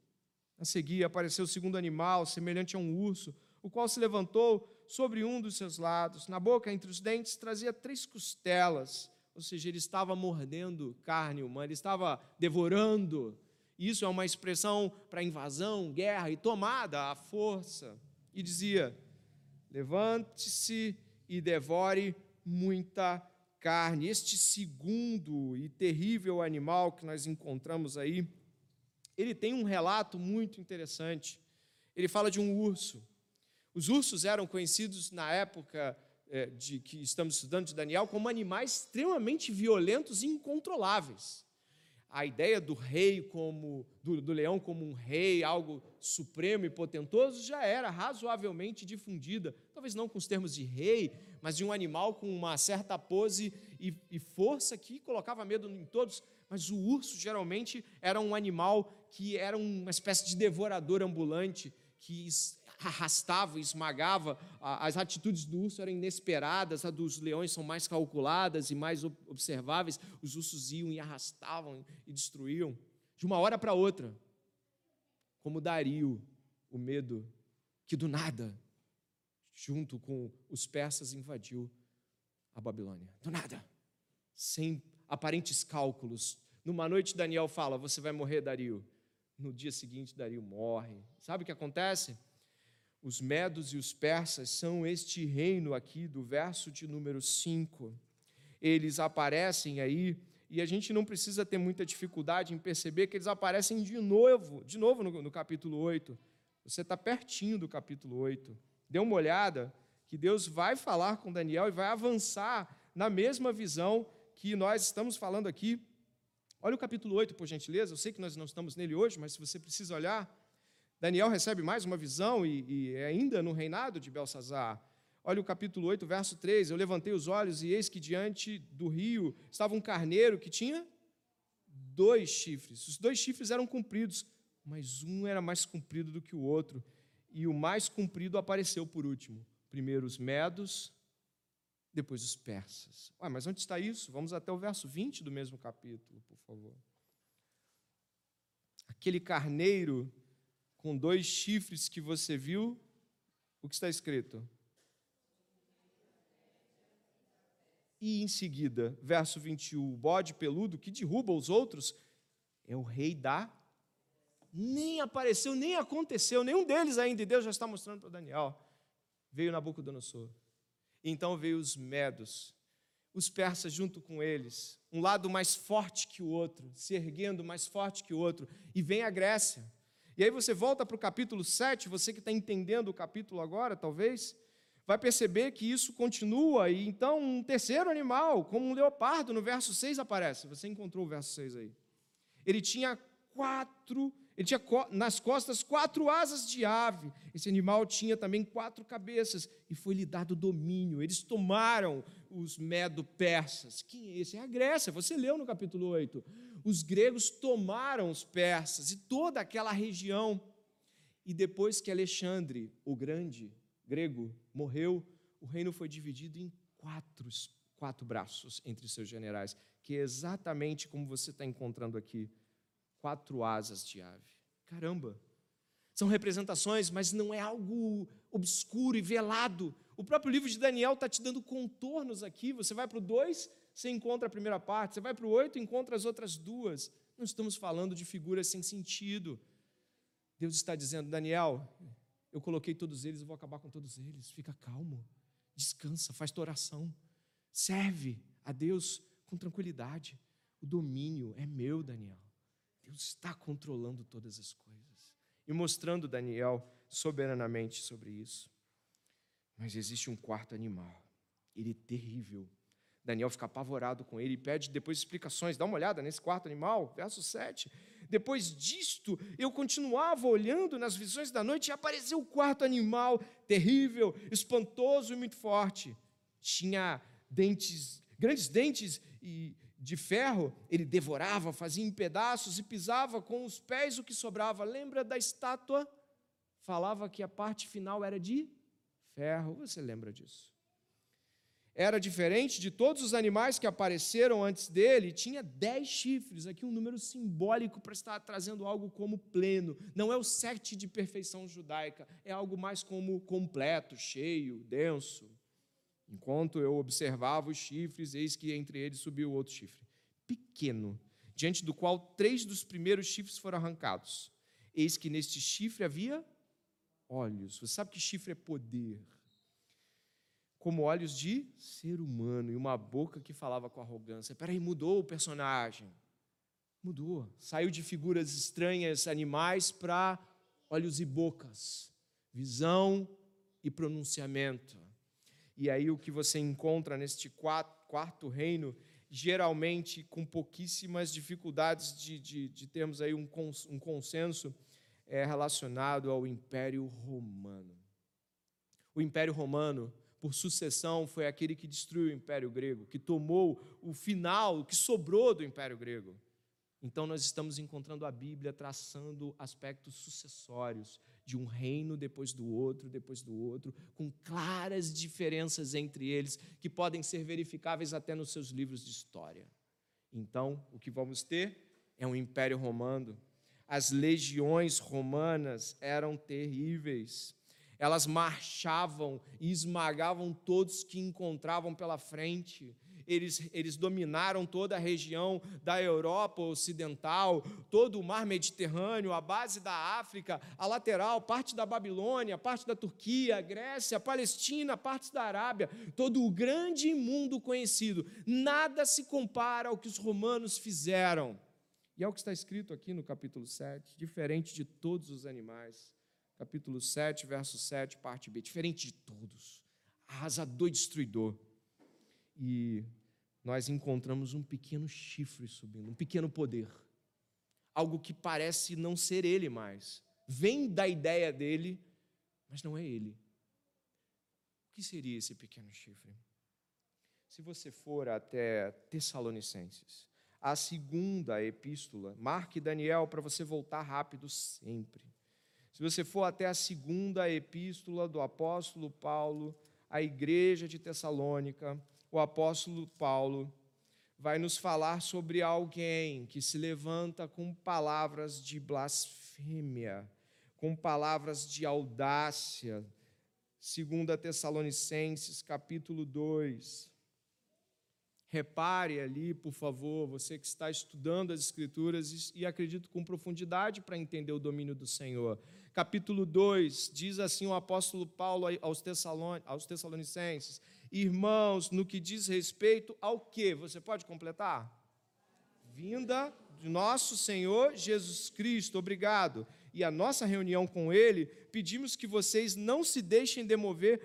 A seguir apareceu o segundo animal, semelhante a um urso, o qual se levantou sobre um dos seus lados. Na boca, entre os dentes, trazia três costelas, ou seja, ele estava mordendo carne humana, ele estava devorando. Isso é uma expressão para invasão, guerra e tomada à força. E dizia: Levante-se e devore muita carne. Este segundo e terrível animal que nós encontramos aí, ele tem um relato muito interessante. Ele fala de um urso. Os ursos eram conhecidos na época é, de que estamos estudando de Daniel como animais extremamente violentos e incontroláveis a ideia do rei como do, do, leão como um rei, algo supremo e potentoso, já era razoavelmente difundida, talvez não com os termos de rei, mas de um animal com uma certa pose e, e força que colocava medo em todos. Mas o urso geralmente era um animal que era uma espécie de devorador ambulante que arrastava, esmagava. As atitudes do urso eram inesperadas, a dos leões são mais calculadas e mais observáveis. Os ursos iam e arrastavam e destruíam de uma hora para outra. Como Dario, o medo que do nada, junto com os persas, invadiu a Babilônia. Do nada, sem aparentes cálculos. Numa noite, Daniel fala: Você vai morrer, Dario. No dia seguinte, Dario morre. Sabe o que acontece? Os medos e os persas são este reino aqui do verso de número 5. Eles aparecem aí e a gente não precisa ter muita dificuldade em perceber que eles aparecem de novo, de novo no, no capítulo 8. Você está pertinho do capítulo 8. Dê uma olhada que Deus vai falar com Daniel e vai avançar na mesma visão que nós estamos falando aqui. Olha o capítulo 8, por gentileza. Eu sei que nós não estamos nele hoje, mas se você precisa olhar, Daniel recebe mais uma visão e, e é ainda no reinado de Belsazar. Olha o capítulo 8, verso 3. Eu levantei os olhos e eis que diante do rio estava um carneiro que tinha dois chifres. Os dois chifres eram compridos, mas um era mais comprido do que o outro. E o mais comprido apareceu por último. Primeiro os medos, depois os persas. Ué, mas onde está isso? Vamos até o verso 20 do mesmo capítulo, por favor. Aquele carneiro com dois chifres que você viu, o que está escrito? E em seguida, verso 21, o bode peludo que derruba os outros é o rei da. Nem apareceu, nem aconteceu, nenhum deles ainda, e Deus já está mostrando para Daniel. Veio Nabucodonosor. Então veio os medos, os persas junto com eles, um lado mais forte que o outro, se erguendo mais forte que o outro, e vem a Grécia. E aí você volta para o capítulo 7, você que está entendendo o capítulo agora, talvez, vai perceber que isso continua, e então um terceiro animal, como um leopardo, no verso 6 aparece. Você encontrou o verso 6 aí. Ele tinha quatro, ele tinha nas costas quatro asas de ave. Esse animal tinha também quatro cabeças, e foi-lhe dado domínio. Eles tomaram os medo-persas. Quem é esse? É a Grécia, você leu no capítulo 8 os gregos tomaram os persas e toda aquela região. E depois que Alexandre, o grande grego, morreu, o reino foi dividido em quatro, quatro braços entre seus generais, que é exatamente como você está encontrando aqui quatro asas de ave. Caramba! São representações, mas não é algo obscuro e velado. O próprio livro de Daniel está te dando contornos aqui. Você vai para o 2, você encontra a primeira parte, você vai para o 8 e encontra as outras duas. Não estamos falando de figuras sem sentido. Deus está dizendo, Daniel, eu coloquei todos eles, eu vou acabar com todos eles. Fica calmo, descansa, faz tua oração. Serve a Deus com tranquilidade. O domínio é meu, Daniel. Deus está controlando todas as coisas. E mostrando Daniel soberanamente sobre isso. Mas existe um quarto animal. Ele é terrível. Daniel fica apavorado com ele e pede depois explicações. Dá uma olhada nesse quarto animal, verso 7. Depois disto, eu continuava olhando nas visões da noite e apareceu o quarto animal, terrível, espantoso e muito forte. Tinha dentes grandes dentes de ferro, ele devorava, fazia em pedaços e pisava com os pés o que sobrava. Lembra da estátua? Falava que a parte final era de ferro. Você lembra disso? Era diferente de todos os animais que apareceram antes dele, tinha dez chifres, aqui um número simbólico para estar trazendo algo como pleno. Não é o sete de perfeição judaica, é algo mais como completo, cheio, denso. Enquanto eu observava os chifres, eis que entre eles subiu outro chifre, pequeno, diante do qual três dos primeiros chifres foram arrancados. Eis que neste chifre havia olhos. Você sabe que chifre é poder como olhos de ser humano e uma boca que falava com arrogância. Peraí, mudou o personagem. Mudou. Saiu de figuras estranhas, animais, para olhos e bocas, visão e pronunciamento. E aí o que você encontra neste quarto reino, geralmente com pouquíssimas dificuldades de, de, de termos aí um, um consenso, é relacionado ao Império Romano. O Império Romano por sucessão, foi aquele que destruiu o Império Grego, que tomou o final, o que sobrou do Império Grego. Então, nós estamos encontrando a Bíblia traçando aspectos sucessórios de um reino depois do outro, depois do outro, com claras diferenças entre eles, que podem ser verificáveis até nos seus livros de história. Então, o que vamos ter é um Império Romano. As legiões romanas eram terríveis elas marchavam e esmagavam todos que encontravam pela frente. Eles, eles dominaram toda a região da Europa Ocidental, todo o mar Mediterrâneo, a base da África, a lateral, parte da Babilônia, parte da Turquia, Grécia, Palestina, partes da Arábia, todo o grande mundo conhecido. Nada se compara ao que os romanos fizeram. E é o que está escrito aqui no capítulo 7, diferente de todos os animais capítulo 7, verso 7, parte B. Diferente de todos, arrasador e destruidor. E nós encontramos um pequeno chifre subindo, um pequeno poder. Algo que parece não ser ele mais. Vem da ideia dele, mas não é ele. O que seria esse pequeno chifre? Se você for até Tessalonicenses, a segunda epístola, marque Daniel para você voltar rápido sempre. Se você for até a segunda epístola do apóstolo Paulo à igreja de Tessalônica, o apóstolo Paulo vai nos falar sobre alguém que se levanta com palavras de blasfêmia, com palavras de audácia. Segunda Tessalonicenses, capítulo 2. Repare ali, por favor, você que está estudando as Escrituras e acredito com profundidade para entender o domínio do Senhor capítulo 2, diz assim o apóstolo Paulo aos Tessalonicenses: Irmãos, no que diz respeito ao que? Você pode completar? Vinda de nosso Senhor Jesus Cristo, obrigado. E a nossa reunião com Ele, pedimos que vocês não se deixem demover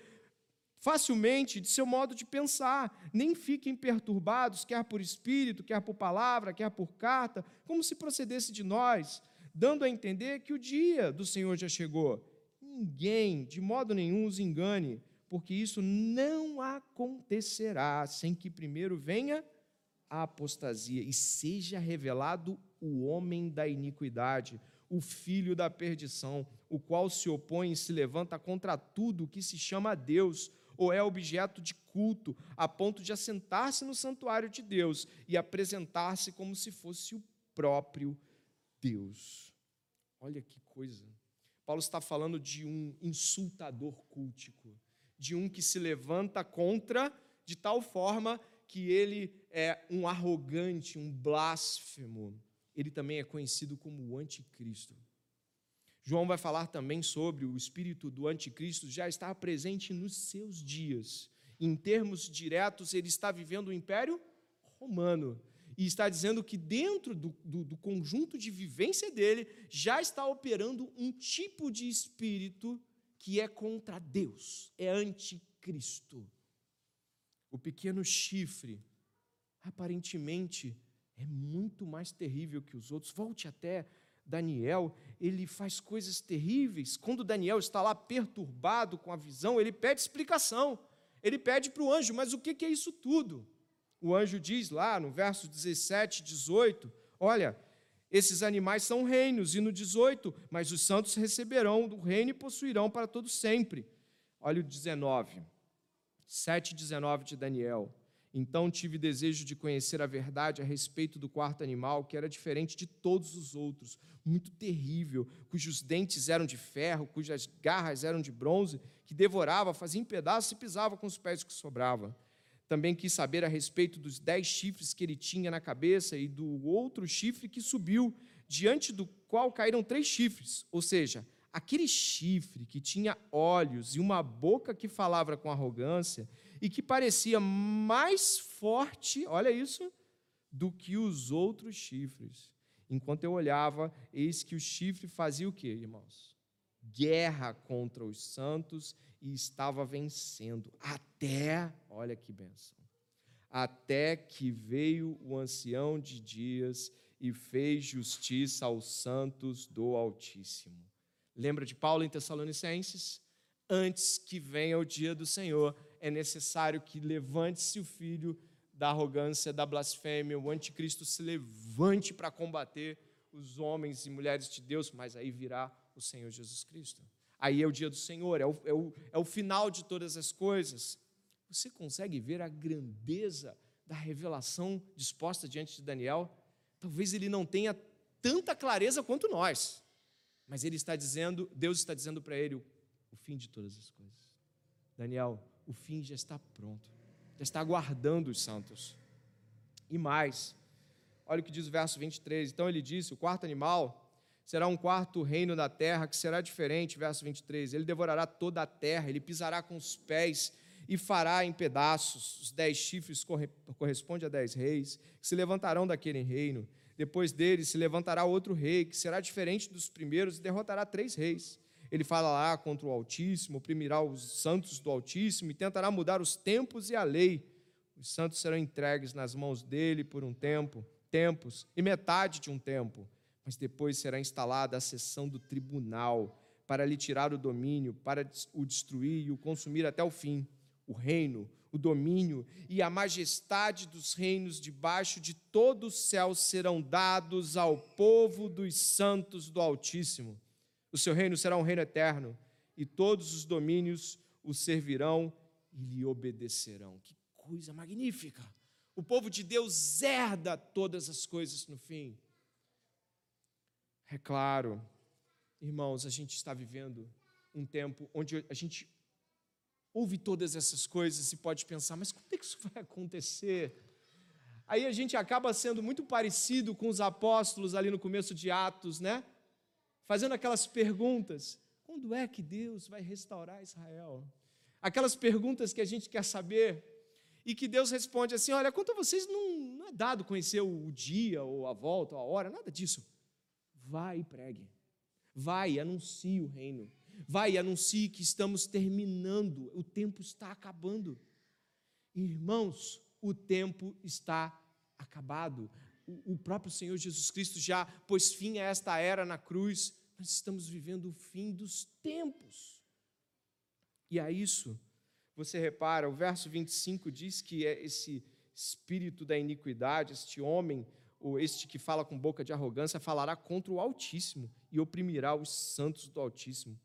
facilmente de seu modo de pensar, nem fiquem perturbados, quer por espírito, quer por palavra, quer por carta, como se procedesse de nós dando a entender que o dia do Senhor já chegou. Ninguém, de modo nenhum, os engane, porque isso não acontecerá sem que primeiro venha a apostasia e seja revelado o homem da iniquidade, o filho da perdição, o qual se opõe e se levanta contra tudo que se chama Deus ou é objeto de culto, a ponto de assentar-se no santuário de Deus e apresentar-se como se fosse o próprio Deus. Olha que coisa. Paulo está falando de um insultador cultico, de um que se levanta contra de tal forma que ele é um arrogante, um blasfemo. Ele também é conhecido como o anticristo. João vai falar também sobre o espírito do anticristo já estar presente nos seus dias. Em termos diretos, ele está vivendo o império romano e está dizendo que dentro do, do, do, conjunto de vivência dele já está operando um tipo de espírito que é contra Deus, é anticristo. O pequeno chifre, aparentemente, é muito mais terrível que os outros. Volte até Daniel, ele faz coisas terríveis. Quando Daniel está lá perturbado com a visão, ele pede explicação. Ele pede para o anjo, mas o que é isso tudo? o anjo diz lá no verso 17, 18: Olha, esses animais são reinos, e no 18, mas os santos receberão do reino e possuirão para todo sempre. Olha o 19, 7, 19 de Daniel. Então tive desejo de conhecer a verdade a respeito do quarto animal, que era diferente de todos os outros, muito terrível, cujos dentes eram de ferro, cujas garras eram de bronze, que devorava, fazia em pedaços e pisava com os pés que sobrava. Também quis saber a respeito dos dez chifres que ele tinha na cabeça e do outro chifre que subiu, diante do qual caíram três chifres, ou seja, aquele chifre que tinha olhos e uma boca que falava com arrogância e que parecia mais forte, olha isso, do que os outros chifres. Enquanto eu olhava, eis que o chifre fazia o quê, irmãos? Guerra contra os santos e estava vencendo. Até, olha que benção, até que veio o ancião de dias e fez justiça aos santos do Altíssimo. Lembra de Paulo em Tessalonicenses? Antes que venha o dia do Senhor, é necessário que levante-se o filho da arrogância, da blasfêmia, o anticristo se levante para combater os homens e mulheres de Deus, mas aí virá o Senhor Jesus Cristo. Aí é o dia do Senhor, é o, é o, é o final de todas as coisas. Você consegue ver a grandeza da revelação disposta diante de Daniel? Talvez ele não tenha tanta clareza quanto nós, mas ele está dizendo, Deus está dizendo para ele o, o fim de todas as coisas. Daniel, o fim já está pronto, já está aguardando os santos. E mais, olha o que diz o verso 23. Então ele disse: o quarto animal será um quarto reino da terra que será diferente, verso 23. Ele devorará toda a terra, ele pisará com os pés e fará em pedaços. Os dez chifres correspondem a dez reis, que se levantarão daquele reino. Depois dele se levantará outro rei, que será diferente dos primeiros, e derrotará três reis. Ele fala lá contra o Altíssimo, oprimirá os santos do Altíssimo e tentará mudar os tempos e a lei. Os santos serão entregues nas mãos dele por um tempo, tempos e metade de um tempo, mas depois será instalada a sessão do tribunal para lhe tirar o domínio, para o destruir e o consumir até o fim. O reino, o domínio e a majestade dos reinos debaixo de todo o céu serão dados ao povo dos santos do Altíssimo o seu reino será um reino eterno, e todos os domínios o servirão e lhe obedecerão. Que coisa magnífica! O povo de Deus herda todas as coisas no fim. É claro, irmãos, a gente está vivendo um tempo onde a gente ouve todas essas coisas e pode pensar, mas como é que isso vai acontecer? Aí a gente acaba sendo muito parecido com os apóstolos ali no começo de Atos, né? fazendo aquelas perguntas: quando é que Deus vai restaurar Israel? Aquelas perguntas que a gente quer saber e que Deus responde assim: olha, quanto a vocês não, não é dado conhecer o dia ou a volta ou a hora, nada disso. Vai e pregue. Vai e anuncie o reino. Vai e anuncie que estamos terminando, o tempo está acabando. Irmãos, o tempo está acabado o próprio Senhor Jesus Cristo já pôs fim a esta era na cruz, nós estamos vivendo o fim dos tempos. E a isso, você repara, o verso 25 diz que é esse espírito da iniquidade, este homem, ou este que fala com boca de arrogância, falará contra o Altíssimo e oprimirá os santos do Altíssimo.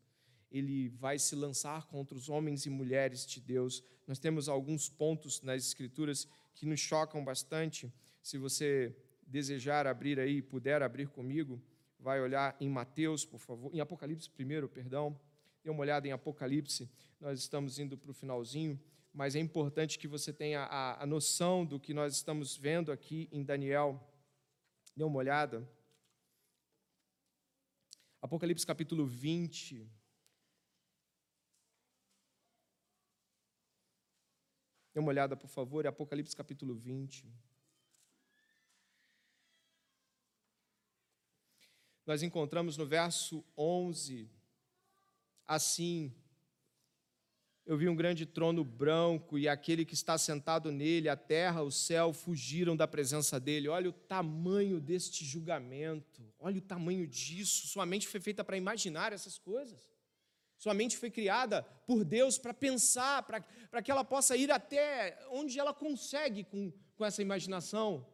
Ele vai se lançar contra os homens e mulheres de Deus. Nós temos alguns pontos nas Escrituras que nos chocam bastante. Se você desejar abrir aí, puder abrir comigo, vai olhar em Mateus, por favor, em Apocalipse primeiro, perdão. Dê uma olhada em Apocalipse. Nós estamos indo para o finalzinho, mas é importante que você tenha a, a noção do que nós estamos vendo aqui em Daniel. Dê uma olhada. Apocalipse capítulo 20. Dê uma olhada, por favor, Apocalipse capítulo 20. nós encontramos no verso 11, assim: Eu vi um grande trono branco e aquele que está sentado nele, a terra, o céu fugiram da presença dele. Olha o tamanho deste julgamento, olha o tamanho disso. Sua mente foi feita para imaginar essas coisas. Sua mente foi criada por Deus para pensar, para que ela possa ir até onde ela consegue com, com essa imaginação.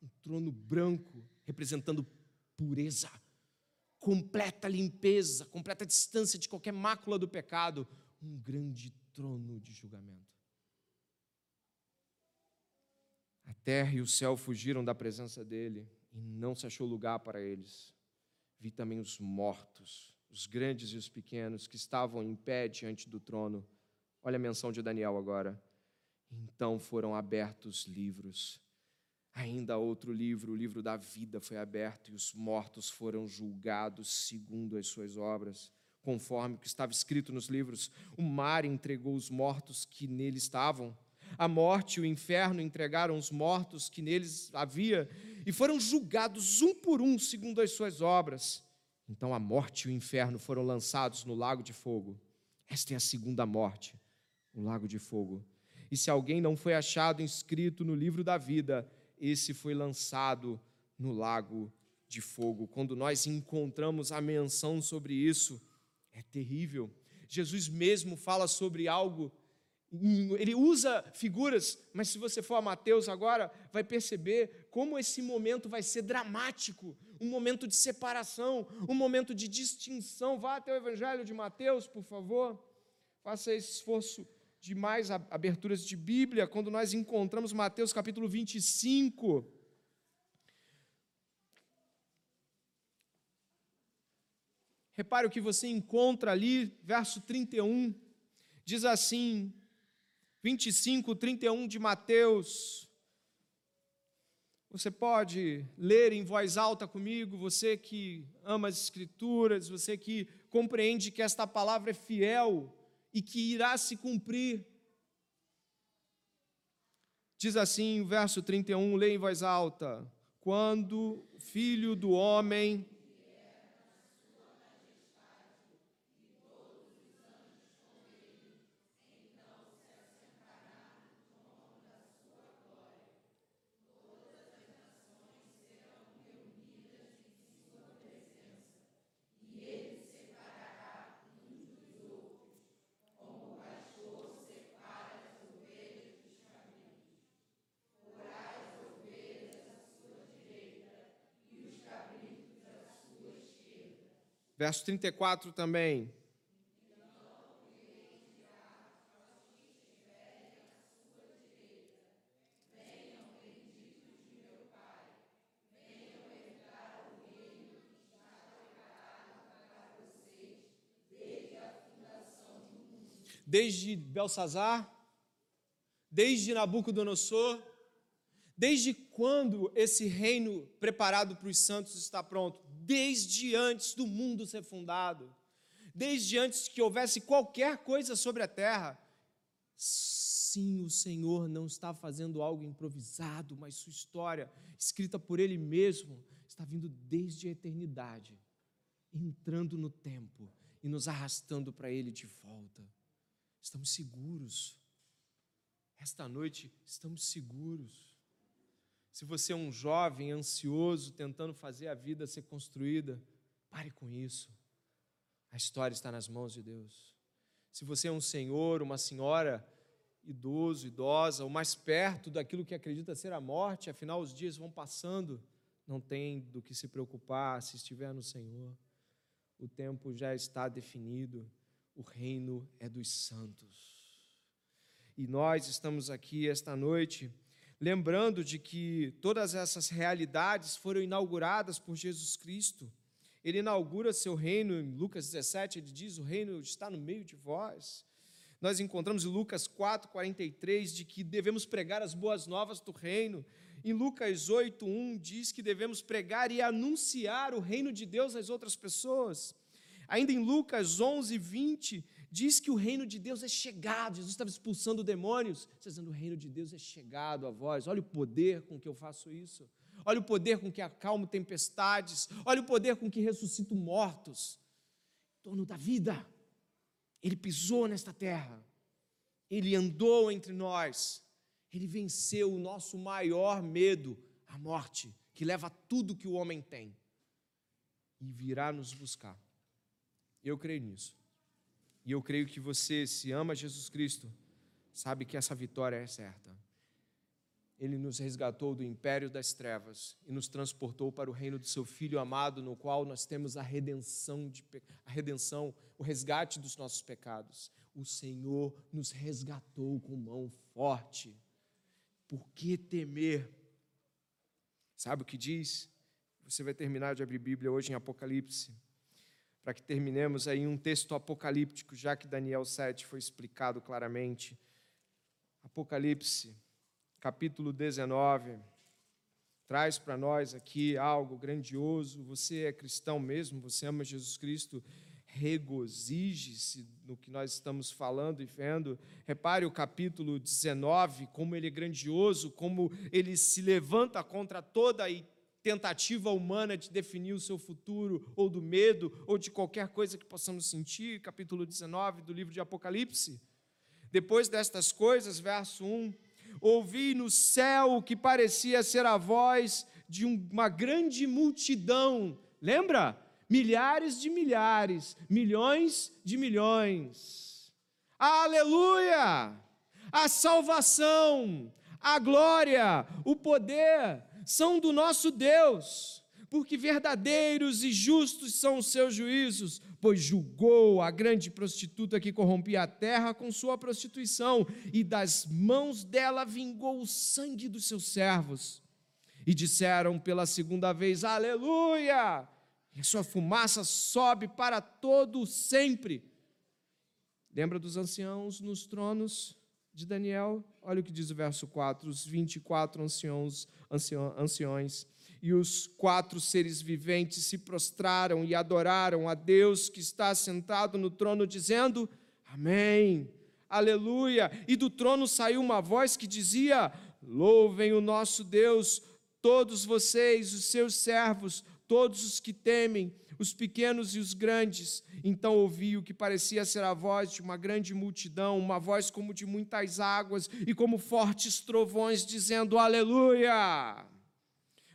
Um trono branco representando pureza, completa limpeza, completa distância de qualquer mácula do pecado. Um grande trono de julgamento. A terra e o céu fugiram da presença dele e não se achou lugar para eles. Vi também os mortos os grandes e os pequenos que estavam em pé diante do trono. Olha a menção de Daniel agora. Então foram abertos livros. Ainda outro livro, o livro da vida, foi aberto e os mortos foram julgados segundo as suas obras, conforme o que estava escrito nos livros. O mar entregou os mortos que nele estavam. A morte e o inferno entregaram os mortos que neles havia e foram julgados um por um segundo as suas obras. Então a morte e o inferno foram lançados no lago de fogo. Esta é a segunda morte, o lago de fogo. E se alguém não foi achado inscrito no livro da vida, esse foi lançado no lago de fogo. Quando nós encontramos a menção sobre isso, é terrível. Jesus mesmo fala sobre algo ele usa figuras, mas se você for a Mateus agora, vai perceber como esse momento vai ser dramático um momento de separação, um momento de distinção. Vá até o Evangelho de Mateus, por favor. Faça esse esforço de mais aberturas de Bíblia, quando nós encontramos Mateus capítulo 25. Repare o que você encontra ali, verso 31. Diz assim: 25, 31 de Mateus. Você pode ler em voz alta comigo, você que ama as Escrituras, você que compreende que esta palavra é fiel e que irá se cumprir. Diz assim o verso 31, lê em voz alta: Quando o filho do homem Verso 34 também. Desde Belsazar, desde Nabucodonosor, desde quando esse reino preparado para os santos está pronto? Desde antes do mundo ser fundado, desde antes que houvesse qualquer coisa sobre a terra. Sim, o Senhor não está fazendo algo improvisado, mas sua história, escrita por Ele mesmo, está vindo desde a eternidade, entrando no tempo e nos arrastando para Ele de volta. Estamos seguros. Esta noite estamos seguros. Se você é um jovem ansioso, tentando fazer a vida ser construída, pare com isso. A história está nas mãos de Deus. Se você é um senhor, uma senhora, idoso, idosa, ou mais perto daquilo que acredita ser a morte, afinal os dias vão passando, não tem do que se preocupar se estiver no Senhor. O tempo já está definido, o reino é dos santos. E nós estamos aqui esta noite lembrando de que todas essas realidades foram inauguradas por Jesus Cristo. Ele inaugura seu reino em Lucas 17, ele diz: O reino está no meio de vós. Nós encontramos em Lucas 4, 43 de que devemos pregar as boas novas do reino. Em Lucas 8, 1 diz que devemos pregar e anunciar o reino de Deus às outras pessoas. Ainda em Lucas 11, 20, diz que o reino de Deus é chegado. Jesus estava expulsando demônios, dizendo: o reino de Deus é chegado a vós. Olha o poder com que eu faço isso. Olha o poder com que acalmo tempestades. Olha o poder com que ressuscito mortos. Dono da vida. Ele pisou nesta terra. Ele andou entre nós. Ele venceu o nosso maior medo, a morte, que leva tudo que o homem tem. E virá nos buscar. Eu creio nisso. E eu creio que você, se ama Jesus Cristo, sabe que essa vitória é certa. Ele nos resgatou do império das trevas e nos transportou para o reino do seu Filho amado, no qual nós temos a redenção, de, a redenção, o resgate dos nossos pecados. O Senhor nos resgatou com mão forte. Por que temer? Sabe o que diz? Você vai terminar de abrir Bíblia hoje em Apocalipse, para que terminemos aí um texto apocalíptico, já que Daniel 7 foi explicado claramente. Apocalipse capítulo 19, traz para nós aqui algo grandioso. Você é cristão mesmo, você ama Jesus Cristo, regozije-se no que nós estamos falando e vendo. Repare o capítulo 19, como ele é grandioso, como ele se levanta contra toda a tentativa humana de definir o seu futuro, ou do medo, ou de qualquer coisa que possamos sentir. Capítulo 19 do livro de Apocalipse. Depois destas coisas, verso 1 ouvi no céu o que parecia ser a voz de uma grande multidão. Lembra? Milhares de milhares, milhões de milhões. Aleluia! A salvação, a glória, o poder são do nosso Deus porque verdadeiros e justos são os seus juízos, pois julgou a grande prostituta que corrompia a terra com sua prostituição, e das mãos dela vingou o sangue dos seus servos. E disseram pela segunda vez: Aleluia! E a sua fumaça sobe para todo sempre. Lembra dos anciãos nos tronos de Daniel? Olha o que diz o verso 4: os 24 anciãos, anciões e os quatro seres viventes se prostraram e adoraram a Deus que está sentado no trono, dizendo: Amém, Aleluia. E do trono saiu uma voz que dizia: Louvem o nosso Deus, todos vocês, os seus servos, todos os que temem, os pequenos e os grandes. Então ouvi o que parecia ser a voz de uma grande multidão, uma voz como de muitas águas e como fortes trovões, dizendo: Aleluia!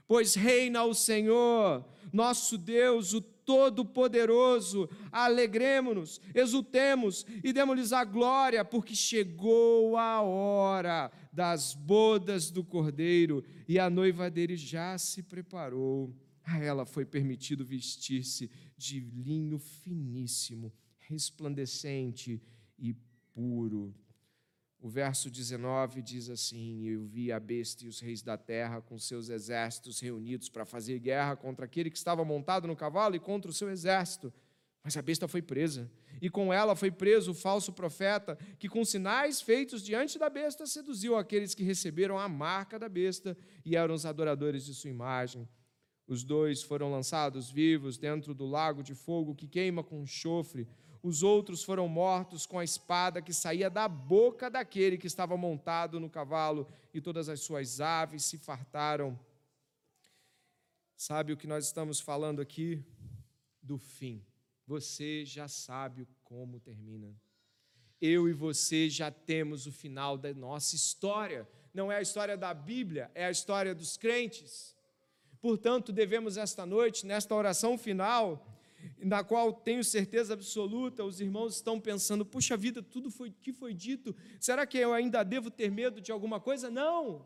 pois reina o Senhor, nosso Deus, o Todo-Poderoso. Alegremos-nos, exultemos e demos-lhes a glória, porque chegou a hora das bodas do Cordeiro e a noiva dele já se preparou. A ela foi permitido vestir-se de linho finíssimo, resplandecente e puro. O verso 19 diz assim: Eu vi a besta e os reis da terra com seus exércitos reunidos para fazer guerra contra aquele que estava montado no cavalo e contra o seu exército. Mas a besta foi presa, e com ela foi preso o falso profeta, que com sinais feitos diante da besta seduziu aqueles que receberam a marca da besta e eram os adoradores de sua imagem. Os dois foram lançados vivos dentro do lago de fogo que queima com chofre os outros foram mortos com a espada que saía da boca daquele que estava montado no cavalo, e todas as suas aves se fartaram. Sabe o que nós estamos falando aqui? Do fim. Você já sabe como termina. Eu e você já temos o final da nossa história. Não é a história da Bíblia, é a história dos crentes. Portanto, devemos esta noite, nesta oração final, na qual tenho certeza absoluta, os irmãos estão pensando: puxa vida, tudo foi que foi dito, será que eu ainda devo ter medo de alguma coisa? Não.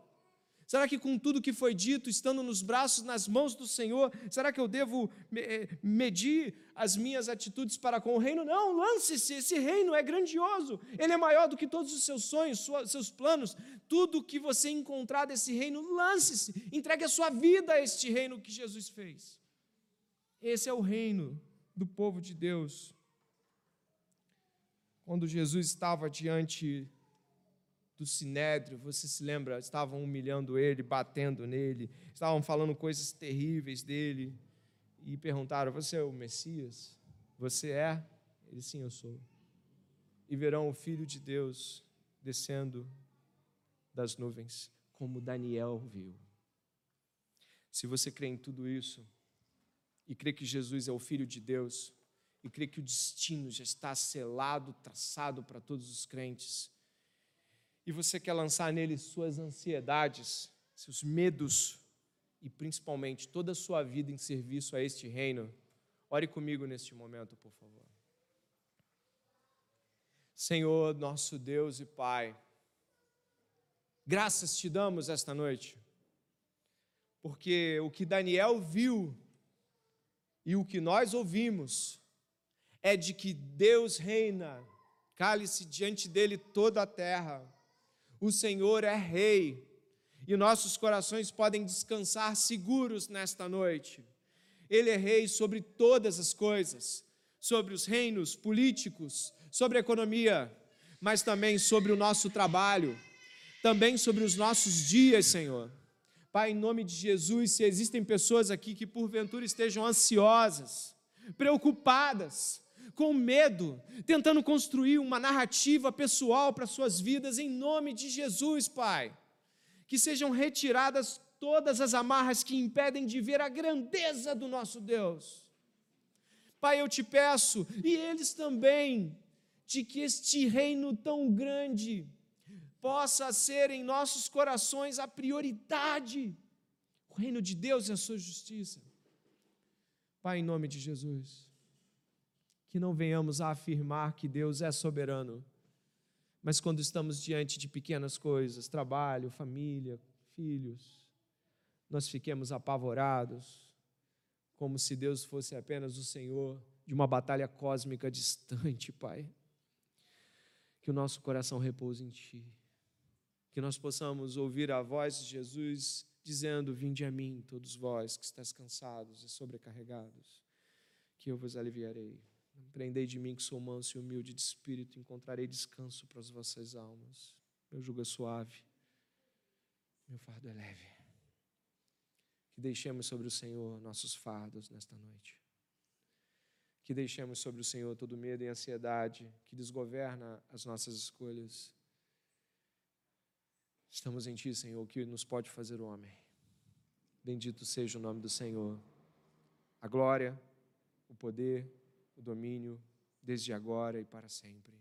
Será que com tudo que foi dito, estando nos braços, nas mãos do Senhor, será que eu devo eh, medir as minhas atitudes para com o reino? Não, lance-se, esse reino é grandioso, ele é maior do que todos os seus sonhos, seus planos, tudo que você encontrar desse reino, lance-se, entregue a sua vida a este reino que Jesus fez. Esse é o reino do povo de Deus. Quando Jesus estava diante do sinédrio, você se lembra? Estavam humilhando ele, batendo nele, estavam falando coisas terríveis dele e perguntaram: Você é o Messias? Você é? Ele sim, eu sou. E verão o Filho de Deus descendo das nuvens, como Daniel viu. Se você crê em tudo isso, e crê que Jesus é o Filho de Deus, e crê que o destino já está selado, traçado para todos os crentes, e você quer lançar nele suas ansiedades, seus medos, e principalmente toda a sua vida em serviço a este reino, ore comigo neste momento, por favor. Senhor, nosso Deus e Pai, graças te damos esta noite, porque o que Daniel viu e o que nós ouvimos é de que Deus reina, cale-se diante dele toda a terra, o Senhor é Rei, e nossos corações podem descansar seguros nesta noite. Ele é Rei sobre todas as coisas, sobre os reinos políticos, sobre a economia, mas também sobre o nosso trabalho, também sobre os nossos dias, Senhor. Pai, em nome de Jesus, se existem pessoas aqui que porventura estejam ansiosas, preocupadas, com medo, tentando construir uma narrativa pessoal para suas vidas, em nome de Jesus, Pai, que sejam retiradas todas as amarras que impedem de ver a grandeza do nosso Deus. Pai, eu te peço, e eles também, de que este reino tão grande possa ser em nossos corações a prioridade, o reino de Deus e a sua justiça. Pai, em nome de Jesus, que não venhamos a afirmar que Deus é soberano, mas quando estamos diante de pequenas coisas, trabalho, família, filhos, nós fiquemos apavorados, como se Deus fosse apenas o Senhor de uma batalha cósmica distante, Pai que o nosso coração repouse em Ti. Que nós possamos ouvir a voz de Jesus dizendo: Vinde a mim, todos vós que estáis cansados e sobrecarregados, que eu vos aliviarei. Aprendei de mim que sou manso e humilde de espírito, encontrarei descanso para as vossas almas. Meu jugo é suave, meu fardo é leve. Que deixemos sobre o Senhor nossos fardos nesta noite que deixemos sobre o Senhor todo medo e ansiedade que desgoverna as nossas escolhas. Estamos em Ti, Senhor, que nos pode fazer homem. Bendito seja o nome do Senhor. A glória, o poder, o domínio, desde agora e para sempre.